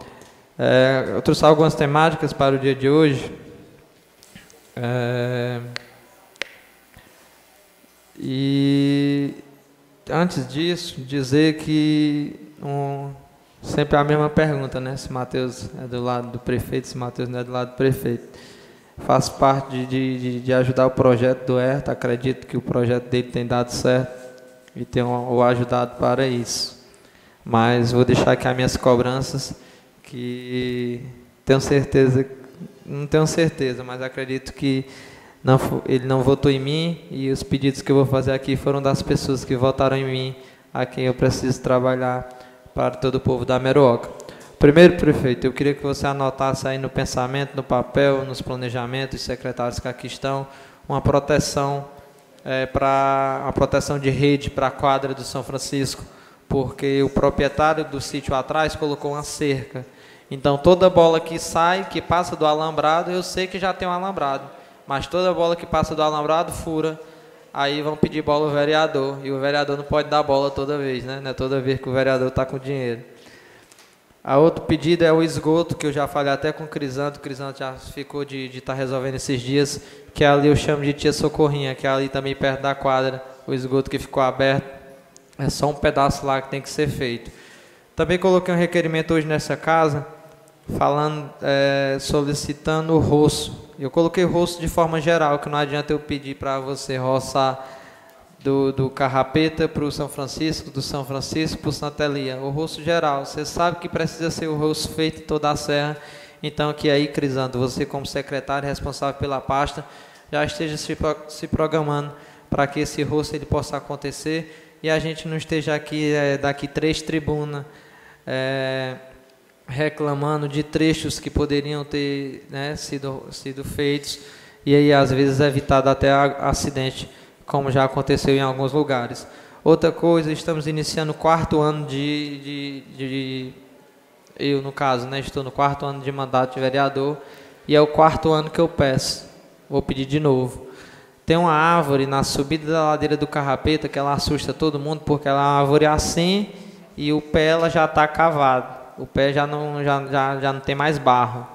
S10: é, eu trouxe algumas temáticas para o dia de hoje. É, e antes disso, dizer que um, sempre a mesma pergunta, né? Se Mateus é do lado do prefeito, se Mateus não é do lado do prefeito faço parte de, de, de, ajudar o projeto do Herta, acredito que o projeto dele tem dado certo e tem o ajudado para isso. Mas vou deixar aqui as minhas cobranças, que tenho certeza, não tenho certeza, mas acredito que não, ele não votou em mim e os pedidos que eu vou fazer aqui foram das pessoas que votaram em mim, a quem eu preciso trabalhar para todo o povo da Meroca. Primeiro, prefeito, eu queria que você anotasse aí no pensamento, no papel, nos planejamentos, secretários que aqui estão, uma proteção é, para a proteção de rede para a quadra do São Francisco, porque o proprietário do sítio atrás colocou uma cerca. Então toda bola que sai, que passa do alambrado, eu sei que já tem um alambrado, mas toda bola que passa do alambrado fura. Aí vão pedir bola ao vereador, e o vereador não pode dar bola toda vez, né? É toda vez que o vereador está com dinheiro. A outro pedido é o esgoto, que eu já falei até com o Crisanto, o Crisanto já ficou de estar tá resolvendo esses dias, que ali eu chamo de Tia Socorrinha, que é ali também perto da quadra, o esgoto que ficou aberto, é só um pedaço lá que tem que ser feito. Também coloquei um requerimento hoje nessa casa, falando, é, solicitando o roço. Eu coloquei roço de forma geral, que não adianta eu pedir para você roçar do, do Carrapeta para o São Francisco, do São Francisco para o Santa Elia, o rosto geral. Você sabe que precisa ser o rosto feito toda a serra, então que aí, Crisando, você como secretário responsável pela pasta, já esteja se, se programando para que esse rosto ele possa acontecer e a gente não esteja aqui é, daqui três tribunas é, reclamando de trechos que poderiam ter né, sido, sido feitos e aí às vezes evitado até acidente como já aconteceu em alguns lugares. Outra coisa, estamos iniciando o quarto ano de, de, de, eu no caso, né, estou no quarto ano de mandato de vereador e é o quarto ano que eu peço. Vou pedir de novo. Tem uma árvore na subida da ladeira do Carrapeta que ela assusta todo mundo porque ela é uma árvore assim e o pé ela já está cavado. O pé já não, já, já, já não tem mais barro.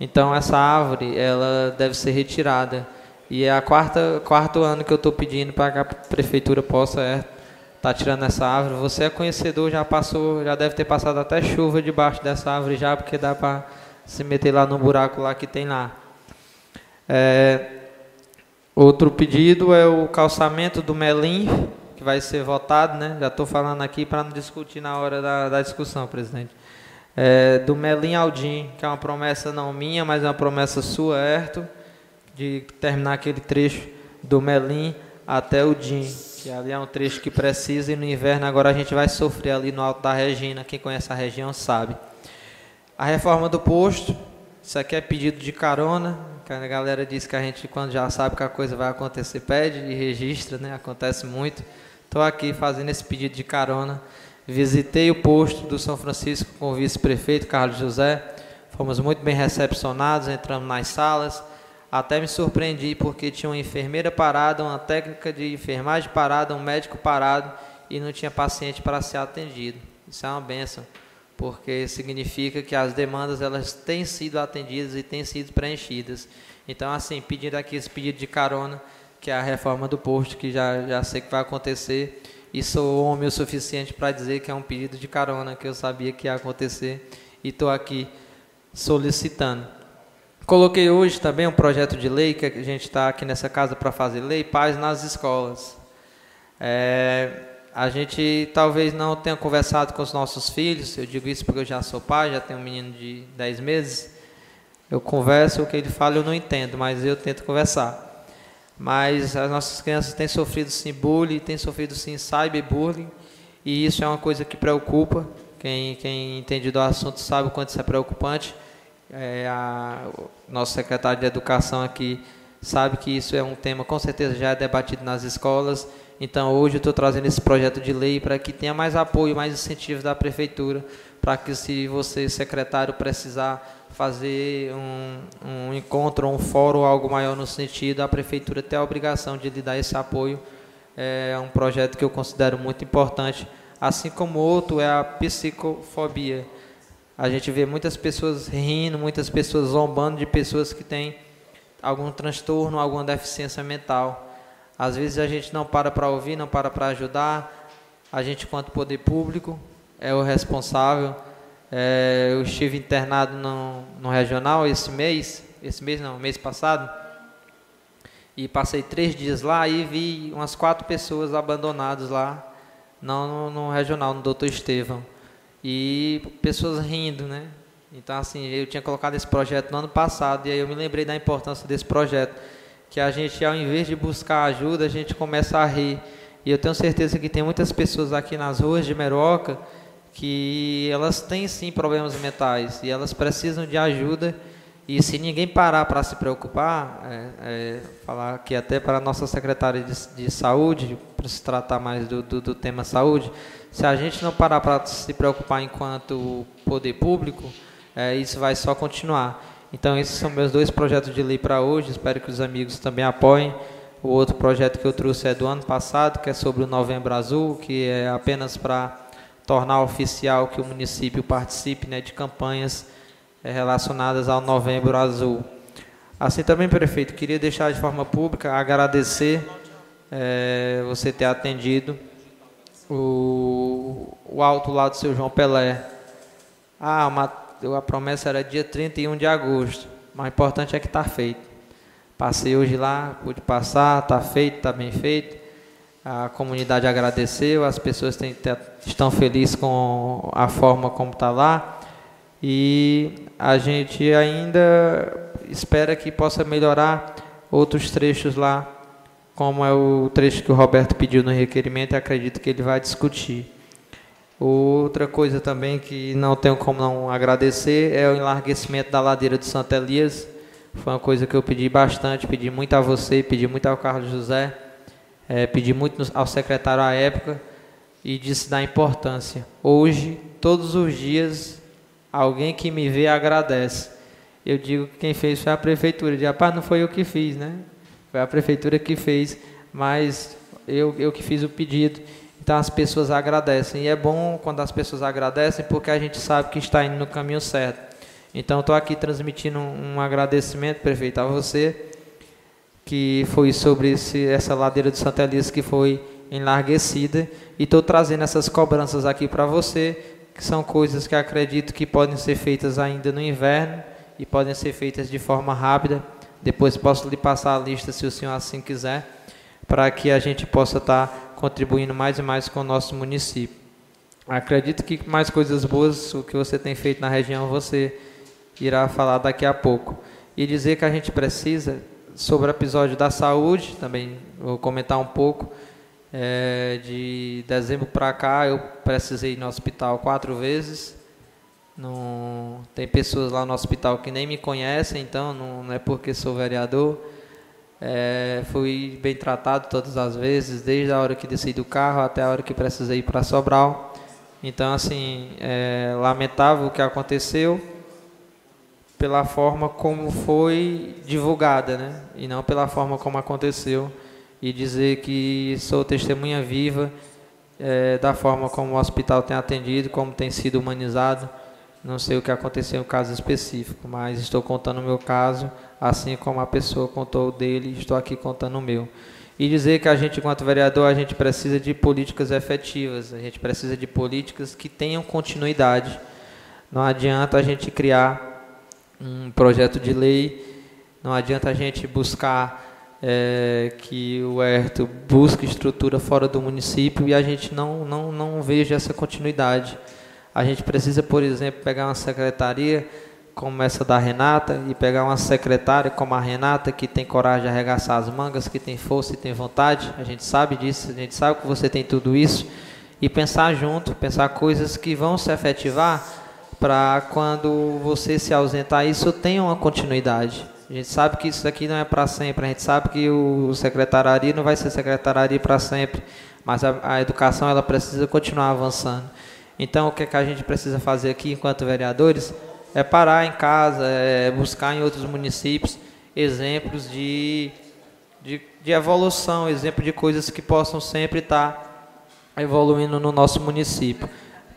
S10: Então essa árvore ela deve ser retirada. E é a quarta quarto ano que eu estou pedindo para que a prefeitura possa estar é, tá tirando essa árvore. Você é conhecedor, já passou, já deve ter passado até chuva debaixo dessa árvore já, porque dá para se meter lá no buraco lá que tem lá. É, outro pedido é o calçamento do Melim, que vai ser votado, né? Já estou falando aqui para não discutir na hora da, da discussão, presidente. É, do Melim Aldim, que é uma promessa não minha, mas é uma promessa sua, Herto de terminar aquele trecho do Melim até o Dim, que ali é um trecho que precisa e no inverno agora a gente vai sofrer ali no Alto da Regina, quem conhece a região sabe. A reforma do posto, isso aqui é pedido de carona, que a galera diz que a gente quando já sabe que a coisa vai acontecer pede e registra, né? Acontece muito. Estou aqui fazendo esse pedido de carona. Visitei o posto do São Francisco com o vice-prefeito Carlos José. Fomos muito bem recepcionados, entramos nas salas. Até me surpreendi porque tinha uma enfermeira parada, uma técnica de enfermagem parada, um médico parado e não tinha paciente para ser atendido. Isso é uma benção, porque significa que as demandas elas têm sido atendidas e têm sido preenchidas. Então, assim, pedindo aqui esse pedido de carona, que é a reforma do posto, que já, já sei que vai acontecer, e sou homem o suficiente para dizer que é um pedido de carona, que eu sabia que ia acontecer, e estou aqui solicitando. Coloquei hoje também um projeto de lei, que a gente está aqui nessa casa para fazer lei, paz nas escolas. É, a gente talvez não tenha conversado com os nossos filhos, eu digo isso porque eu já sou pai, já tenho um menino de 10 meses, eu converso, o que ele fala eu não entendo, mas eu tento conversar. Mas as nossas crianças têm sofrido sim bullying, têm sofrido sim cyberbullying, e isso é uma coisa que preocupa. Quem, quem entende do assunto sabe o quanto isso é preocupante. É, a, o nosso secretário de Educação aqui sabe que isso é um tema, com certeza, já é debatido nas escolas. Então, hoje eu estou trazendo esse projeto de lei para que tenha mais apoio, mais incentivos da Prefeitura, para que, se você, secretário, precisar fazer um, um encontro, um fórum, algo maior no sentido, a prefeitura tem a obrigação de lhe dar esse apoio. É um projeto que eu considero muito importante, assim como outro é a psicofobia. A gente vê muitas pessoas rindo, muitas pessoas zombando de pessoas que têm algum transtorno, alguma deficiência mental. Às vezes a gente não para para ouvir, não para para ajudar. A gente, quanto poder público, é o responsável é, eu estive internado no, no regional esse mês, esse mês não, mês passado, e passei três dias lá e vi umas quatro pessoas abandonadas lá, não no, no regional, no Doutor Estevão, e pessoas rindo, né? Então, assim, eu tinha colocado esse projeto no ano passado e aí eu me lembrei da importância desse projeto, que a gente, ao invés de buscar ajuda, a gente começa a rir. E eu tenho certeza que tem muitas pessoas aqui nas ruas de Meroca que elas têm sim problemas mentais e elas precisam de ajuda e se ninguém parar para se preocupar, é, é, falar aqui até para a nossa secretária de, de saúde, para se tratar mais do, do, do, tema saúde, se a gente não parar para se preocupar enquanto poder público, é, isso vai só continuar. Então esses são meus dois projetos de lei para hoje, espero que os amigos também apoiem. O outro projeto que eu trouxe é do ano passado, que é sobre o Novembro Azul, que é apenas para tornar oficial que o município participe né, de campanhas é, relacionadas ao Novembro Azul. Assim também, prefeito, queria deixar de forma pública agradecer é, você ter atendido o, o alto lá do seu João Pelé. Ah, uma, a promessa era dia 31 de agosto, mas o importante é que está feito. Passei hoje lá, pude passar, está feito, está bem feito a comunidade agradeceu, as pessoas têm, estão felizes com a forma como está lá e a gente ainda espera que possa melhorar outros trechos lá, como é o trecho que o Roberto pediu no requerimento, acredito que ele vai discutir. Outra coisa também que não tenho como não agradecer é o enlarguecimento da ladeira do Santa Elias. Foi uma coisa que eu pedi bastante, pedi muito a você, pedi muito ao Carlos José é, pedi muito ao secretário à época e disse da importância. Hoje, todos os dias, alguém que me vê agradece. Eu digo que quem fez foi a prefeitura. De rapaz, não foi eu que fiz, né? Foi a prefeitura que fez, mas eu, eu que fiz o pedido. Então as pessoas agradecem. E é bom quando as pessoas agradecem, porque a gente sabe que está indo no caminho certo. Então estou aqui transmitindo um, um agradecimento, prefeito, a você que foi sobre esse, essa ladeira de Santa Elisa que foi enlarguecida. E estou trazendo essas cobranças aqui para você, que são coisas que acredito que podem ser feitas ainda no inverno e podem ser feitas de forma rápida. Depois posso lhe passar a lista, se o senhor assim quiser, para que a gente possa estar tá contribuindo mais e mais com o nosso município. Acredito que mais coisas boas, o que você tem feito na região, você irá falar daqui a pouco. E dizer que a gente precisa sobre o episódio da saúde, também vou comentar um pouco. É, de dezembro para cá, eu precisei ir no hospital quatro vezes. Não, tem pessoas lá no hospital que nem me conhecem, então não, não é porque sou vereador. É, fui bem tratado todas as vezes, desde a hora que desci do carro até a hora que precisei ir para Sobral. Então, assim, é lamentável o que aconteceu pela forma como foi divulgada, né? E não pela forma como aconteceu. E dizer que sou testemunha viva é, da forma como o hospital tem atendido, como tem sido humanizado. Não sei o que aconteceu no caso específico, mas estou contando o meu caso, assim como a pessoa contou o dele, estou aqui contando o meu. E dizer que a gente, enquanto vereador, a gente precisa de políticas efetivas, a gente precisa de políticas que tenham continuidade. Não adianta a gente criar um projeto de lei, não adianta a gente buscar é, que o ERTO busque estrutura fora do município e a gente não, não, não veja essa continuidade. A gente precisa, por exemplo, pegar uma secretaria como essa da Renata e pegar uma secretária como a Renata que tem coragem de arregaçar as mangas, que tem força e tem vontade. A gente sabe disso, a gente sabe que você tem tudo isso e pensar junto, pensar coisas que vão se efetivar para quando você se ausentar isso tenha uma continuidade. A gente sabe que isso aqui não é para sempre, a gente sabe que o secretariado não vai ser secretariado para sempre, mas a, a educação ela precisa continuar avançando. Então, o que, é que a gente precisa fazer aqui, enquanto vereadores, é parar em casa, é buscar em outros municípios exemplos de, de, de evolução, exemplo de coisas que possam sempre estar evoluindo no nosso município.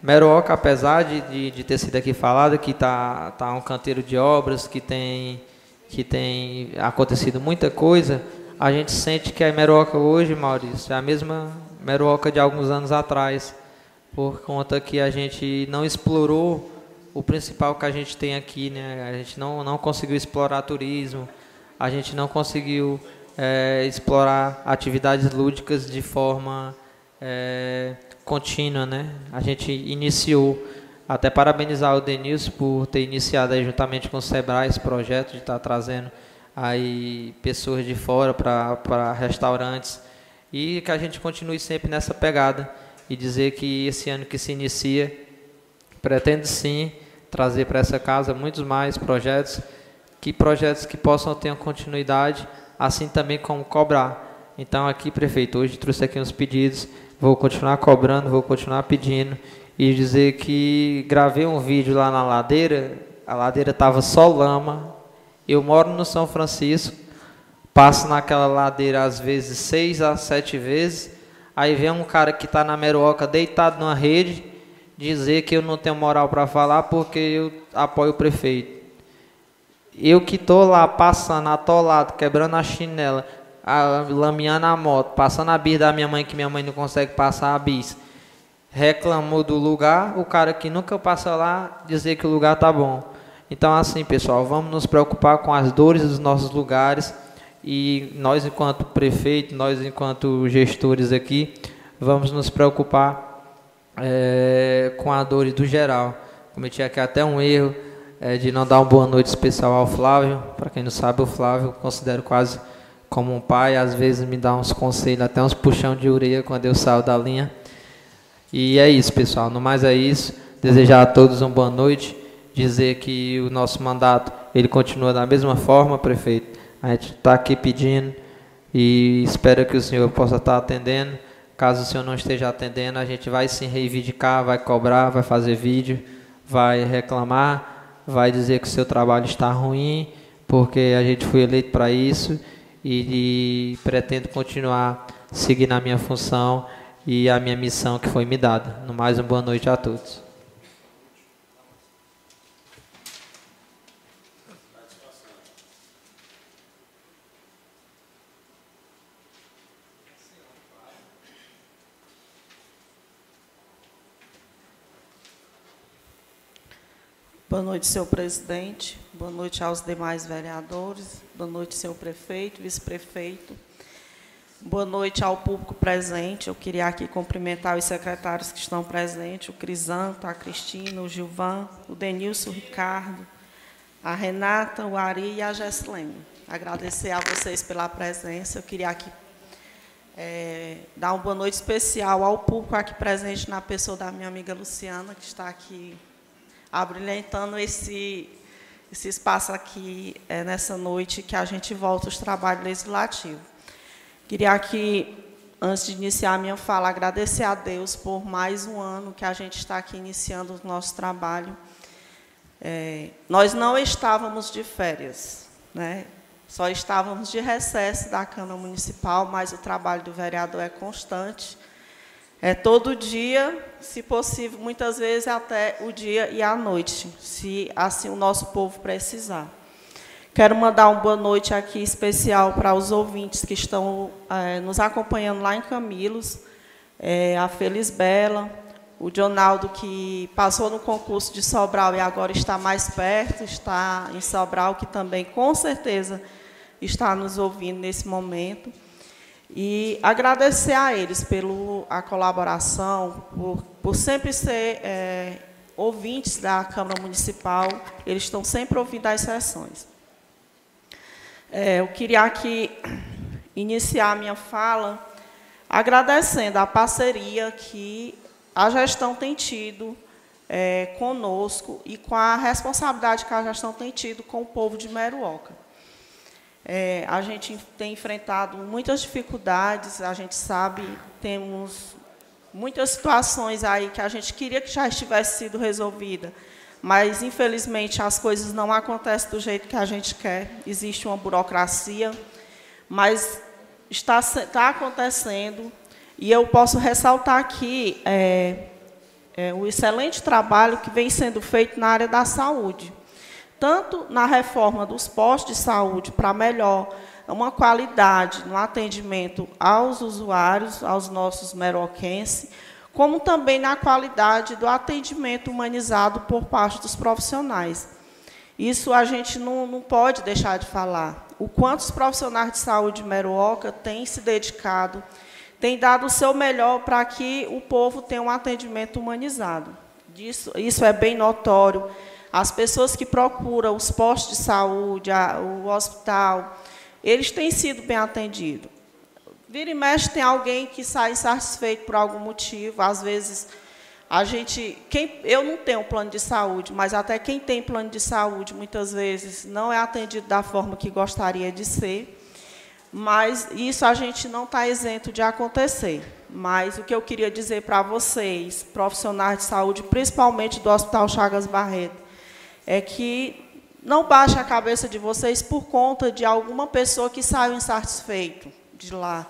S10: Meroca, apesar de, de, de ter sido aqui falado, que está tá um canteiro de obras, que tem, que tem acontecido muita coisa, a gente sente que a Meroca hoje, Maurício, é a mesma Meroca de alguns anos atrás por conta que a gente não explorou o principal que a gente tem aqui, né? A gente não, não conseguiu explorar turismo, a gente não conseguiu é, explorar atividades lúdicas de forma é, contínua, né? A gente iniciou, até parabenizar o Denilson por ter iniciado aí juntamente com o Sebrae esse projeto de estar tá trazendo aí pessoas de fora para restaurantes e que a gente continue sempre nessa pegada e dizer que esse ano que se inicia, pretende sim trazer para essa casa muitos mais projetos, que projetos que possam ter uma continuidade, assim também como cobrar. Então aqui, prefeito, hoje trouxe aqui uns pedidos, vou continuar cobrando, vou continuar pedindo e dizer que gravei um vídeo lá na ladeira, a ladeira estava só lama. Eu moro no São Francisco, passo naquela ladeira às vezes seis a sete vezes Aí vem um cara que está na meroca deitado numa rede dizer que eu não tenho moral para falar porque eu apoio o prefeito. Eu que estou lá passando atolado, quebrando a chinela, a, lameando a moto, passando a bis da minha mãe que minha mãe não consegue passar a bis. Reclamou do lugar, o cara que nunca passa lá dizer que o lugar tá bom. Então assim, pessoal, vamos nos preocupar com as dores dos nossos lugares e nós, enquanto prefeito, nós, enquanto gestores aqui, vamos nos preocupar é, com a dor do geral. Cometi aqui até um erro é, de não dar uma boa noite especial ao Flávio. Para quem não sabe, o Flávio considero quase como um pai. Às vezes me dá uns conselhos, até uns puxão de orelha quando eu saio da linha. E é isso, pessoal. No mais é isso. Desejar a todos uma boa noite. Dizer que o nosso mandato ele continua da mesma forma, prefeito a gente está aqui pedindo e espero que o senhor possa estar tá atendendo. Caso o senhor não esteja atendendo, a gente vai se reivindicar, vai cobrar, vai fazer vídeo, vai reclamar, vai dizer que o seu trabalho está ruim, porque a gente foi eleito para isso e, e pretendo continuar seguindo a minha função e a minha missão que foi me dada. No mais, uma boa noite a todos.
S4: Boa noite, senhor presidente. Boa noite aos demais vereadores. Boa noite, senhor prefeito, vice-prefeito. Boa noite ao público presente. Eu queria aqui cumprimentar os secretários que estão presentes, o Crisanto, a Cristina, o Gilvan, o Denilson, o Ricardo, a Renata, o Ari e a Gessilene. Agradecer a vocês pela presença. Eu queria aqui é, dar uma boa noite especial ao público aqui presente, na pessoa da minha amiga Luciana, que está aqui abrilhantando esse, esse espaço aqui é, nessa noite que a gente volta aos trabalhos legislativos. Queria aqui, antes de iniciar a minha fala, agradecer a Deus por mais um ano que a gente está aqui iniciando o nosso trabalho. É, nós não estávamos de férias, né? só estávamos de recesso da Câmara Municipal, mas o trabalho do vereador é constante. É todo dia, se possível, muitas vezes até o dia e a noite, se assim o nosso povo precisar. Quero mandar uma boa noite aqui especial para os ouvintes que estão é, nos acompanhando lá em Camilos, é, a Feliz Bela, o Dionaldo, que passou no concurso de Sobral e agora está mais perto, está em Sobral, que também, com certeza, está nos ouvindo nesse momento. E agradecer a eles pela colaboração, por, por sempre ser é, ouvintes da Câmara Municipal, eles estão sempre ouvindo as sessões. É, eu queria aqui iniciar a minha fala agradecendo a parceria que a gestão tem tido é, conosco e com a responsabilidade que a gestão tem tido com o povo de Meruoca. É, a gente tem enfrentado muitas dificuldades, a gente sabe, temos muitas situações aí que a gente queria que já estivesse sido resolvida, mas infelizmente as coisas não acontecem do jeito que a gente quer. Existe uma burocracia, mas está, está acontecendo e eu posso ressaltar aqui é, é, o excelente trabalho que vem sendo feito na área da saúde tanto na reforma dos postos de saúde para melhor uma qualidade no atendimento aos usuários, aos nossos meroquenses, como também na qualidade do atendimento humanizado por parte dos profissionais. Isso a gente não, não pode deixar de falar. O quanto os profissionais de saúde de Meruoca têm se dedicado, têm dado o seu melhor para que o povo tenha um atendimento humanizado. Isso, isso é bem notório as pessoas que procuram os postos de saúde, a, o hospital, eles têm sido bem atendidos. Vira e mexe tem alguém que sai insatisfeito por algum motivo, às vezes a gente, quem, eu não tenho plano de saúde, mas até quem tem plano de saúde muitas vezes não é atendido da forma que gostaria de ser. Mas isso a gente não está isento de acontecer. Mas o que eu queria dizer para vocês, profissionais de saúde, principalmente do Hospital Chagas Barreto, é que não baixe a cabeça de vocês por conta de alguma pessoa que saiu insatisfeito de lá.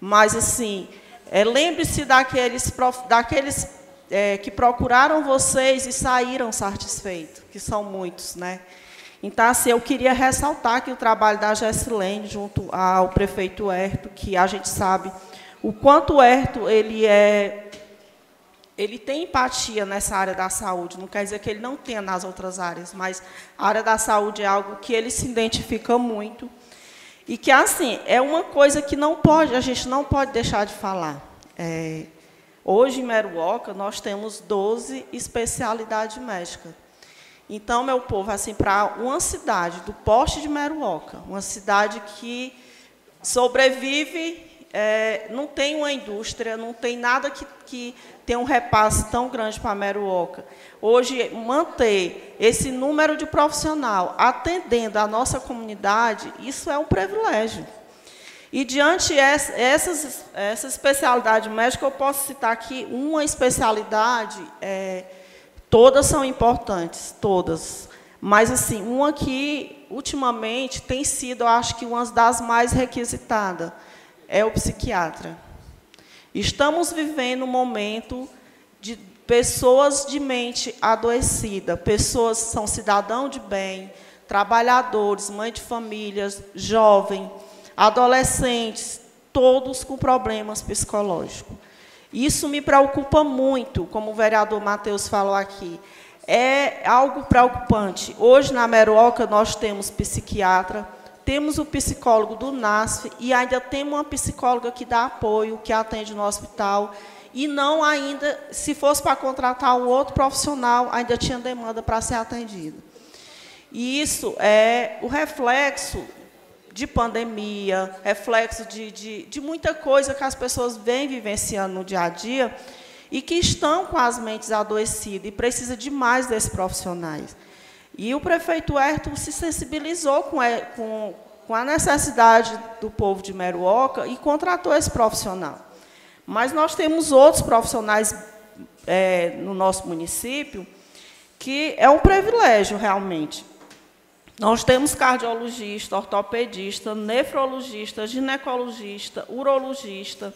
S4: Mas, assim, é, lembre-se daqueles, daqueles é, que procuraram vocês e saíram satisfeitos, que são muitos, né? Então, assim, eu queria ressaltar que o trabalho da Gessilene, junto ao prefeito Herto, que a gente sabe o quanto o Herto ele é ele tem empatia nessa área da saúde, não quer dizer que ele não tenha nas outras áreas, mas a área da saúde é algo que ele se identifica muito e que assim é uma coisa que não pode, a gente não pode deixar de falar. É, hoje em Meruoca nós temos 12 especialidades médicas. Então, meu povo, assim, para uma cidade do poste de Meruoca, uma cidade que sobrevive é, não tem uma indústria, não tem nada que, que tenha um repasse tão grande para a Meruoca. Hoje, manter esse número de profissional atendendo a nossa comunidade, isso é um privilégio. E diante essas, essa especialidade médica, eu posso citar aqui uma especialidade, é, todas são importantes, todas. Mas, assim, uma que, ultimamente, tem sido, eu acho que, uma das mais requisitadas, é o psiquiatra. Estamos vivendo um momento de pessoas de mente adoecida, pessoas que são cidadãos de bem, trabalhadores, mãe de famílias, jovens, adolescentes, todos com problemas psicológicos. Isso me preocupa muito, como o vereador Matheus falou aqui. É algo preocupante. Hoje, na Meroca, nós temos psiquiatra, temos o psicólogo do NASF e ainda temos uma psicóloga que dá apoio, que atende no hospital. E não ainda, se fosse para contratar um outro profissional, ainda tinha demanda para ser atendido. E isso é o reflexo de pandemia, reflexo de, de, de muita coisa que as pessoas vêm vivenciando no dia a dia e que estão com as mentes adoecidas e precisa de mais desses profissionais. E o prefeito Ayrton se sensibilizou com, com, com a necessidade do povo de Meruoca e contratou esse profissional. Mas nós temos outros profissionais é, no nosso município que é um privilégio realmente. Nós temos cardiologista, ortopedista, nefrologista, ginecologista, urologista,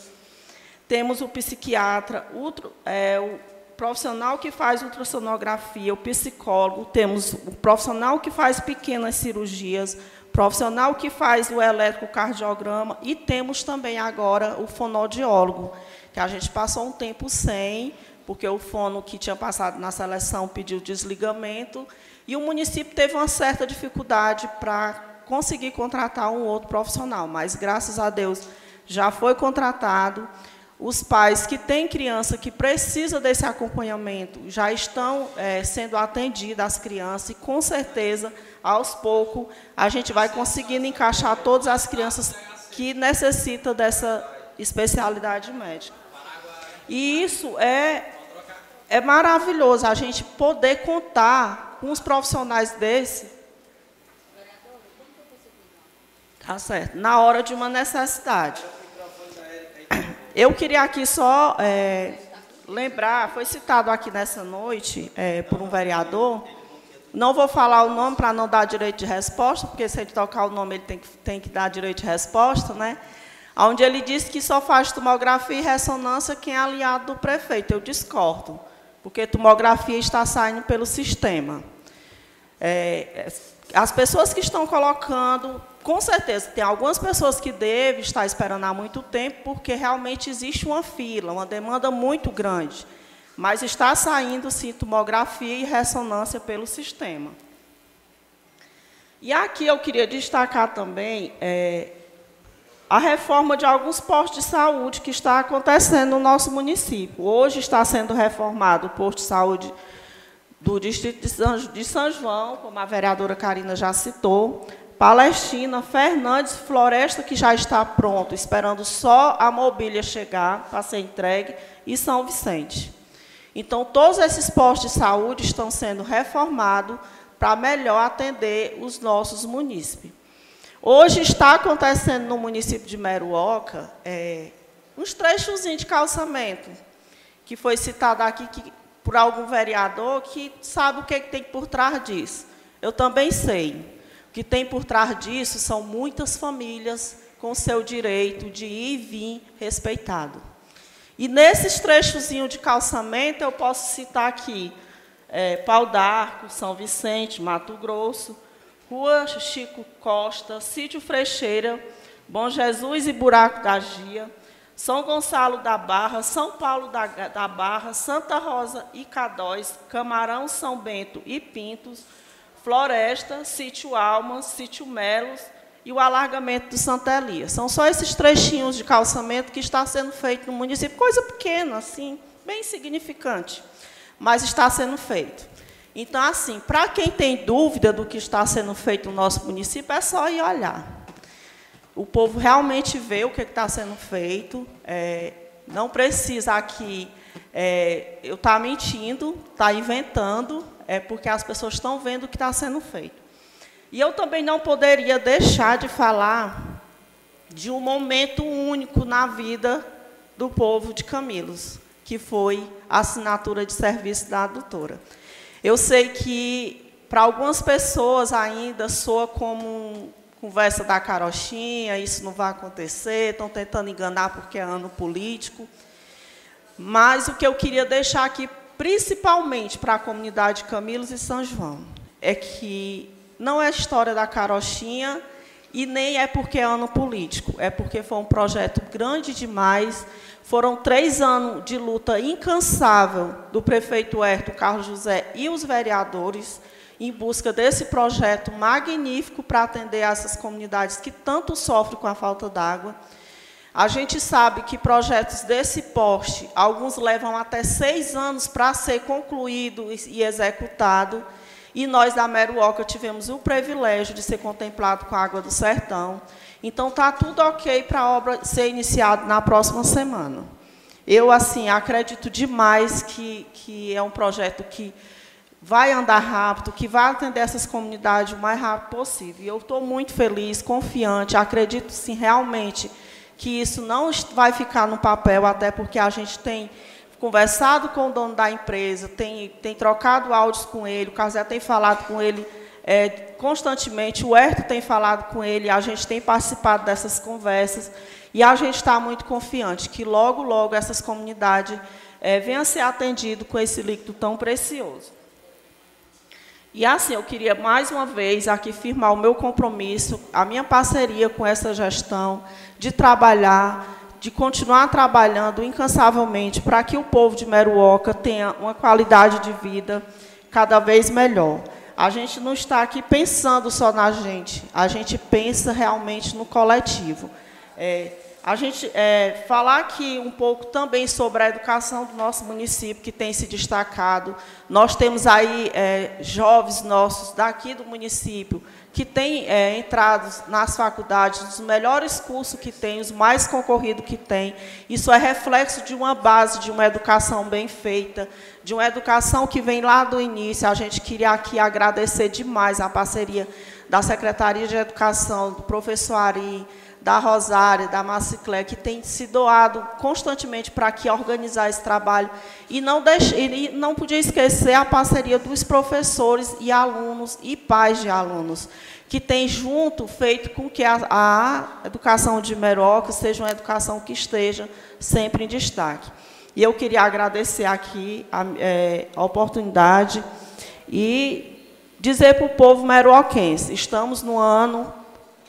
S4: temos o psiquiatra, outro, é, o profissional que faz ultrassonografia, o psicólogo, temos o profissional que faz pequenas cirurgias, profissional que faz o eletrocardiograma e temos também agora o fonodiólogo, que a gente passou um tempo sem, porque o fono que tinha passado na seleção pediu desligamento e o município teve uma certa dificuldade para conseguir contratar um outro profissional, mas graças a Deus já foi contratado. Os pais que têm criança que precisa desse acompanhamento já estão é, sendo atendidas as crianças e com certeza aos poucos a gente vai conseguindo encaixar todas as crianças que necessitam dessa especialidade médica. E isso é é maravilhoso a gente poder contar com os profissionais desse. Tá certo. Na hora de uma necessidade. Eu queria aqui só é, lembrar, foi citado aqui nessa noite é, por um vereador. Não vou falar o nome para não dar direito de resposta, porque se ele tocar o nome, ele tem que, tem que dar direito de resposta, né? Onde ele disse que só faz tomografia e ressonância quem é aliado do prefeito. Eu discordo porque tomografia está saindo pelo sistema. É, as pessoas que estão colocando, com certeza, tem algumas pessoas que devem estar esperando há muito tempo, porque realmente existe uma fila, uma demanda muito grande. Mas está saindo, sim, tomografia e ressonância pelo sistema. E aqui eu queria destacar também é, a reforma de alguns postos de saúde que está acontecendo no nosso município. Hoje está sendo reformado o posto de saúde do distrito de São, João, como a vereadora Karina já citou, Palestina, Fernandes, Floresta, que já está pronto, esperando só a mobília chegar para ser entregue, e São Vicente. Então, todos esses postos de saúde estão sendo reformados para melhor atender os nossos munícipes. Hoje está acontecendo no município de Meruoca é, uns trechos de calçamento, que foi citado aqui que, por algum vereador que sabe o que, que tem por trás disso. Eu também sei. Que tem por trás disso são muitas famílias com seu direito de ir e vir respeitado. E nesses trechos de calçamento, eu posso citar aqui é, Pau d'Arco, São Vicente, Mato Grosso, Rua Chico Costa, Sítio Frecheira, Bom Jesus e Buraco da Gia, São Gonçalo da Barra, São Paulo da, da Barra, Santa Rosa e Cadóis, Camarão, São Bento e Pintos, Floresta, Sítio Almas, Sítio Melos e o alargamento do Santa Elia. São só esses trechinhos de calçamento que está sendo feito no município, coisa pequena, assim, bem significante, mas está sendo feito. Então, assim, para quem tem dúvida do que está sendo feito no nosso município, é só ir olhar. O povo realmente vê o que está sendo feito. É, não precisa aqui é, eu estar tá mentindo, estar tá inventando, é porque as pessoas estão vendo o que está sendo feito. E eu também não poderia deixar de falar de um momento único na vida do povo de Camilos, que foi a assinatura de serviço da doutora. Eu sei que para algumas pessoas ainda soa como conversa da carochinha, isso não vai acontecer, estão tentando enganar porque é ano político. Mas o que eu queria deixar aqui, principalmente para a comunidade de Camilos e São João, é que não é história da carochinha e nem é porque é ano político, é porque foi um projeto grande demais foram três anos de luta incansável do prefeito Herto Carlos José e os vereadores em busca desse projeto magnífico para atender essas comunidades que tanto sofrem com a falta d'água. A gente sabe que projetos desse porte, alguns levam até seis anos para ser concluído e executado, e nós da Meruoca tivemos o privilégio de ser contemplado com a água do sertão. Então está tudo ok para a obra ser iniciada na próxima semana. Eu assim acredito demais que, que é um projeto que vai andar rápido, que vai atender essas comunidades o mais rápido possível. E eu estou muito feliz, confiante, acredito sim realmente que isso não vai ficar no papel, até porque a gente tem conversado com o dono da empresa, tem, tem trocado áudios com ele, o Casé tem falado com ele é, constantemente, o Herto tem falado com ele, a gente tem participado dessas conversas, e a gente está muito confiante que logo, logo essas comunidades é, venham a ser atendidas com esse líquido tão precioso. E assim, eu queria mais uma vez aqui firmar o meu compromisso, a minha parceria com essa gestão, de trabalhar, de continuar trabalhando incansavelmente para que o povo de Meruoca tenha uma qualidade de vida cada vez melhor. A gente não está aqui pensando só na gente, a gente pensa realmente no coletivo. É, a gente é, falar aqui um pouco também sobre a educação do nosso município, que tem se destacado. Nós temos aí é, jovens nossos daqui do município que têm é, entrado nas faculdades, os melhores cursos que tem, os mais concorridos que tem. Isso é reflexo de uma base, de uma educação bem feita, de uma educação que vem lá do início. A gente queria aqui agradecer demais a parceria da Secretaria de Educação, do professor Ari, da Rosária, da Maciclé, que tem se doado constantemente para aqui organizar esse trabalho. E não, deixe, e não podia esquecer a parceria dos professores e alunos e pais de alunos, que tem junto feito com que a, a educação de Meroca seja uma educação que esteja sempre em destaque. E eu queria agradecer aqui a, é, a oportunidade e dizer para o povo meroquense, estamos no ano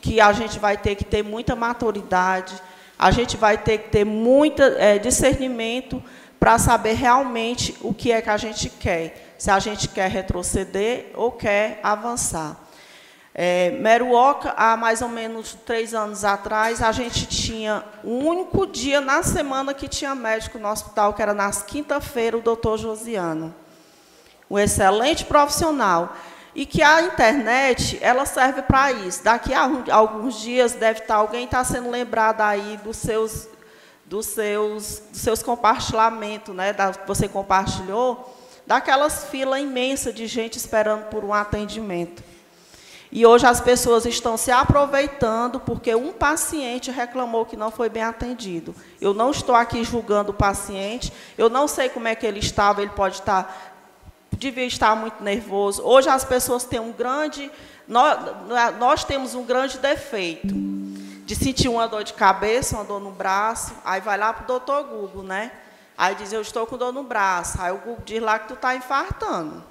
S4: que a gente vai ter que ter muita maturidade, a gente vai ter que ter muito é, discernimento para saber realmente o que é que a gente quer. Se a gente quer retroceder ou quer avançar. É, Meruoca, há mais ou menos três anos atrás, a gente tinha um único dia na semana que tinha médico no hospital, que era nas quinta-feira, o doutor Josiano. Um excelente profissional e que a internet ela serve para isso. Daqui a alguns dias deve estar alguém está sendo lembrado aí dos seus dos seus dos seus compartilhamentos, né, da, você compartilhou, daquelas filas imensas de gente esperando por um atendimento. E hoje as pessoas estão se aproveitando porque um paciente reclamou que não foi bem atendido. Eu não estou aqui julgando o paciente, eu não sei como é que ele estava, ele pode estar devia estar muito nervoso. Hoje as pessoas têm um grande. Nós, nós temos um grande defeito de sentir uma dor de cabeça, uma dor no braço, aí vai lá para o doutor Google, né? Aí diz, eu estou com dor no braço. Aí o Google diz lá que tu está infartando.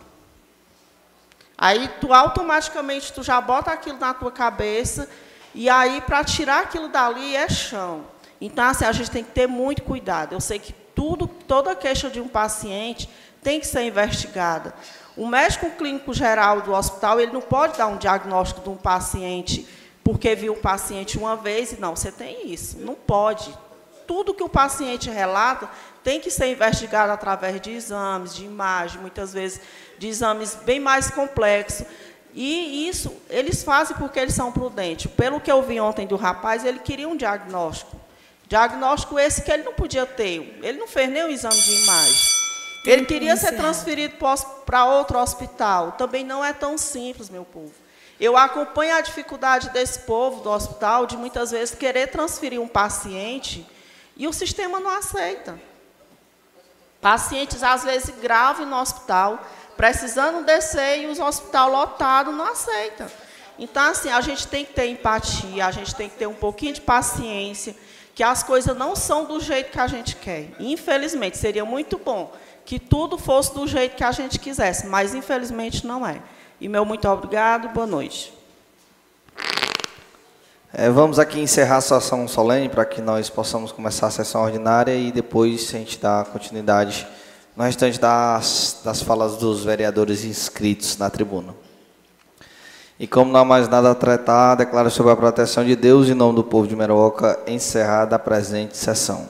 S4: Aí tu automaticamente tu já bota aquilo na tua cabeça e aí para tirar aquilo dali é chão. Então assim, a gente tem que ter muito cuidado. Eu sei que tudo, toda queixa de um paciente tem que ser investigada. O médico clínico geral do hospital, ele não pode dar um diagnóstico de um paciente porque viu o paciente uma vez e não, você tem isso. Não pode. Tudo que o paciente relata tem que ser investigado através de exames, de imagem, muitas vezes de exames bem mais complexos. E isso eles fazem porque eles são prudentes. Pelo que eu vi ontem do rapaz, ele queria um diagnóstico. Diagnóstico esse que ele não podia ter. Ele não fez nem o exame de imagem. Ele queria ser transferido para outro hospital. Também não é tão simples, meu povo. Eu acompanho a dificuldade desse povo do hospital de muitas vezes querer transferir um paciente e o sistema não aceita. Pacientes, às vezes, graves no hospital, precisando descer e os hospital lotado não aceita. Então, assim, a gente tem que ter empatia, a gente tem que ter um pouquinho de paciência, que as coisas não são do jeito que a gente quer. Infelizmente, seria muito bom que tudo fosse do jeito que a gente quisesse, mas infelizmente não é. E meu muito obrigado, boa noite.
S3: É, vamos aqui encerrar a sessão solene para que nós possamos começar a sessão ordinária e depois a gente dá continuidade no restante das, das falas dos vereadores inscritos na tribuna. E como não há mais nada a tratar, declaro sobre a proteção de Deus em nome do povo de Meroca encerrada a presente sessão.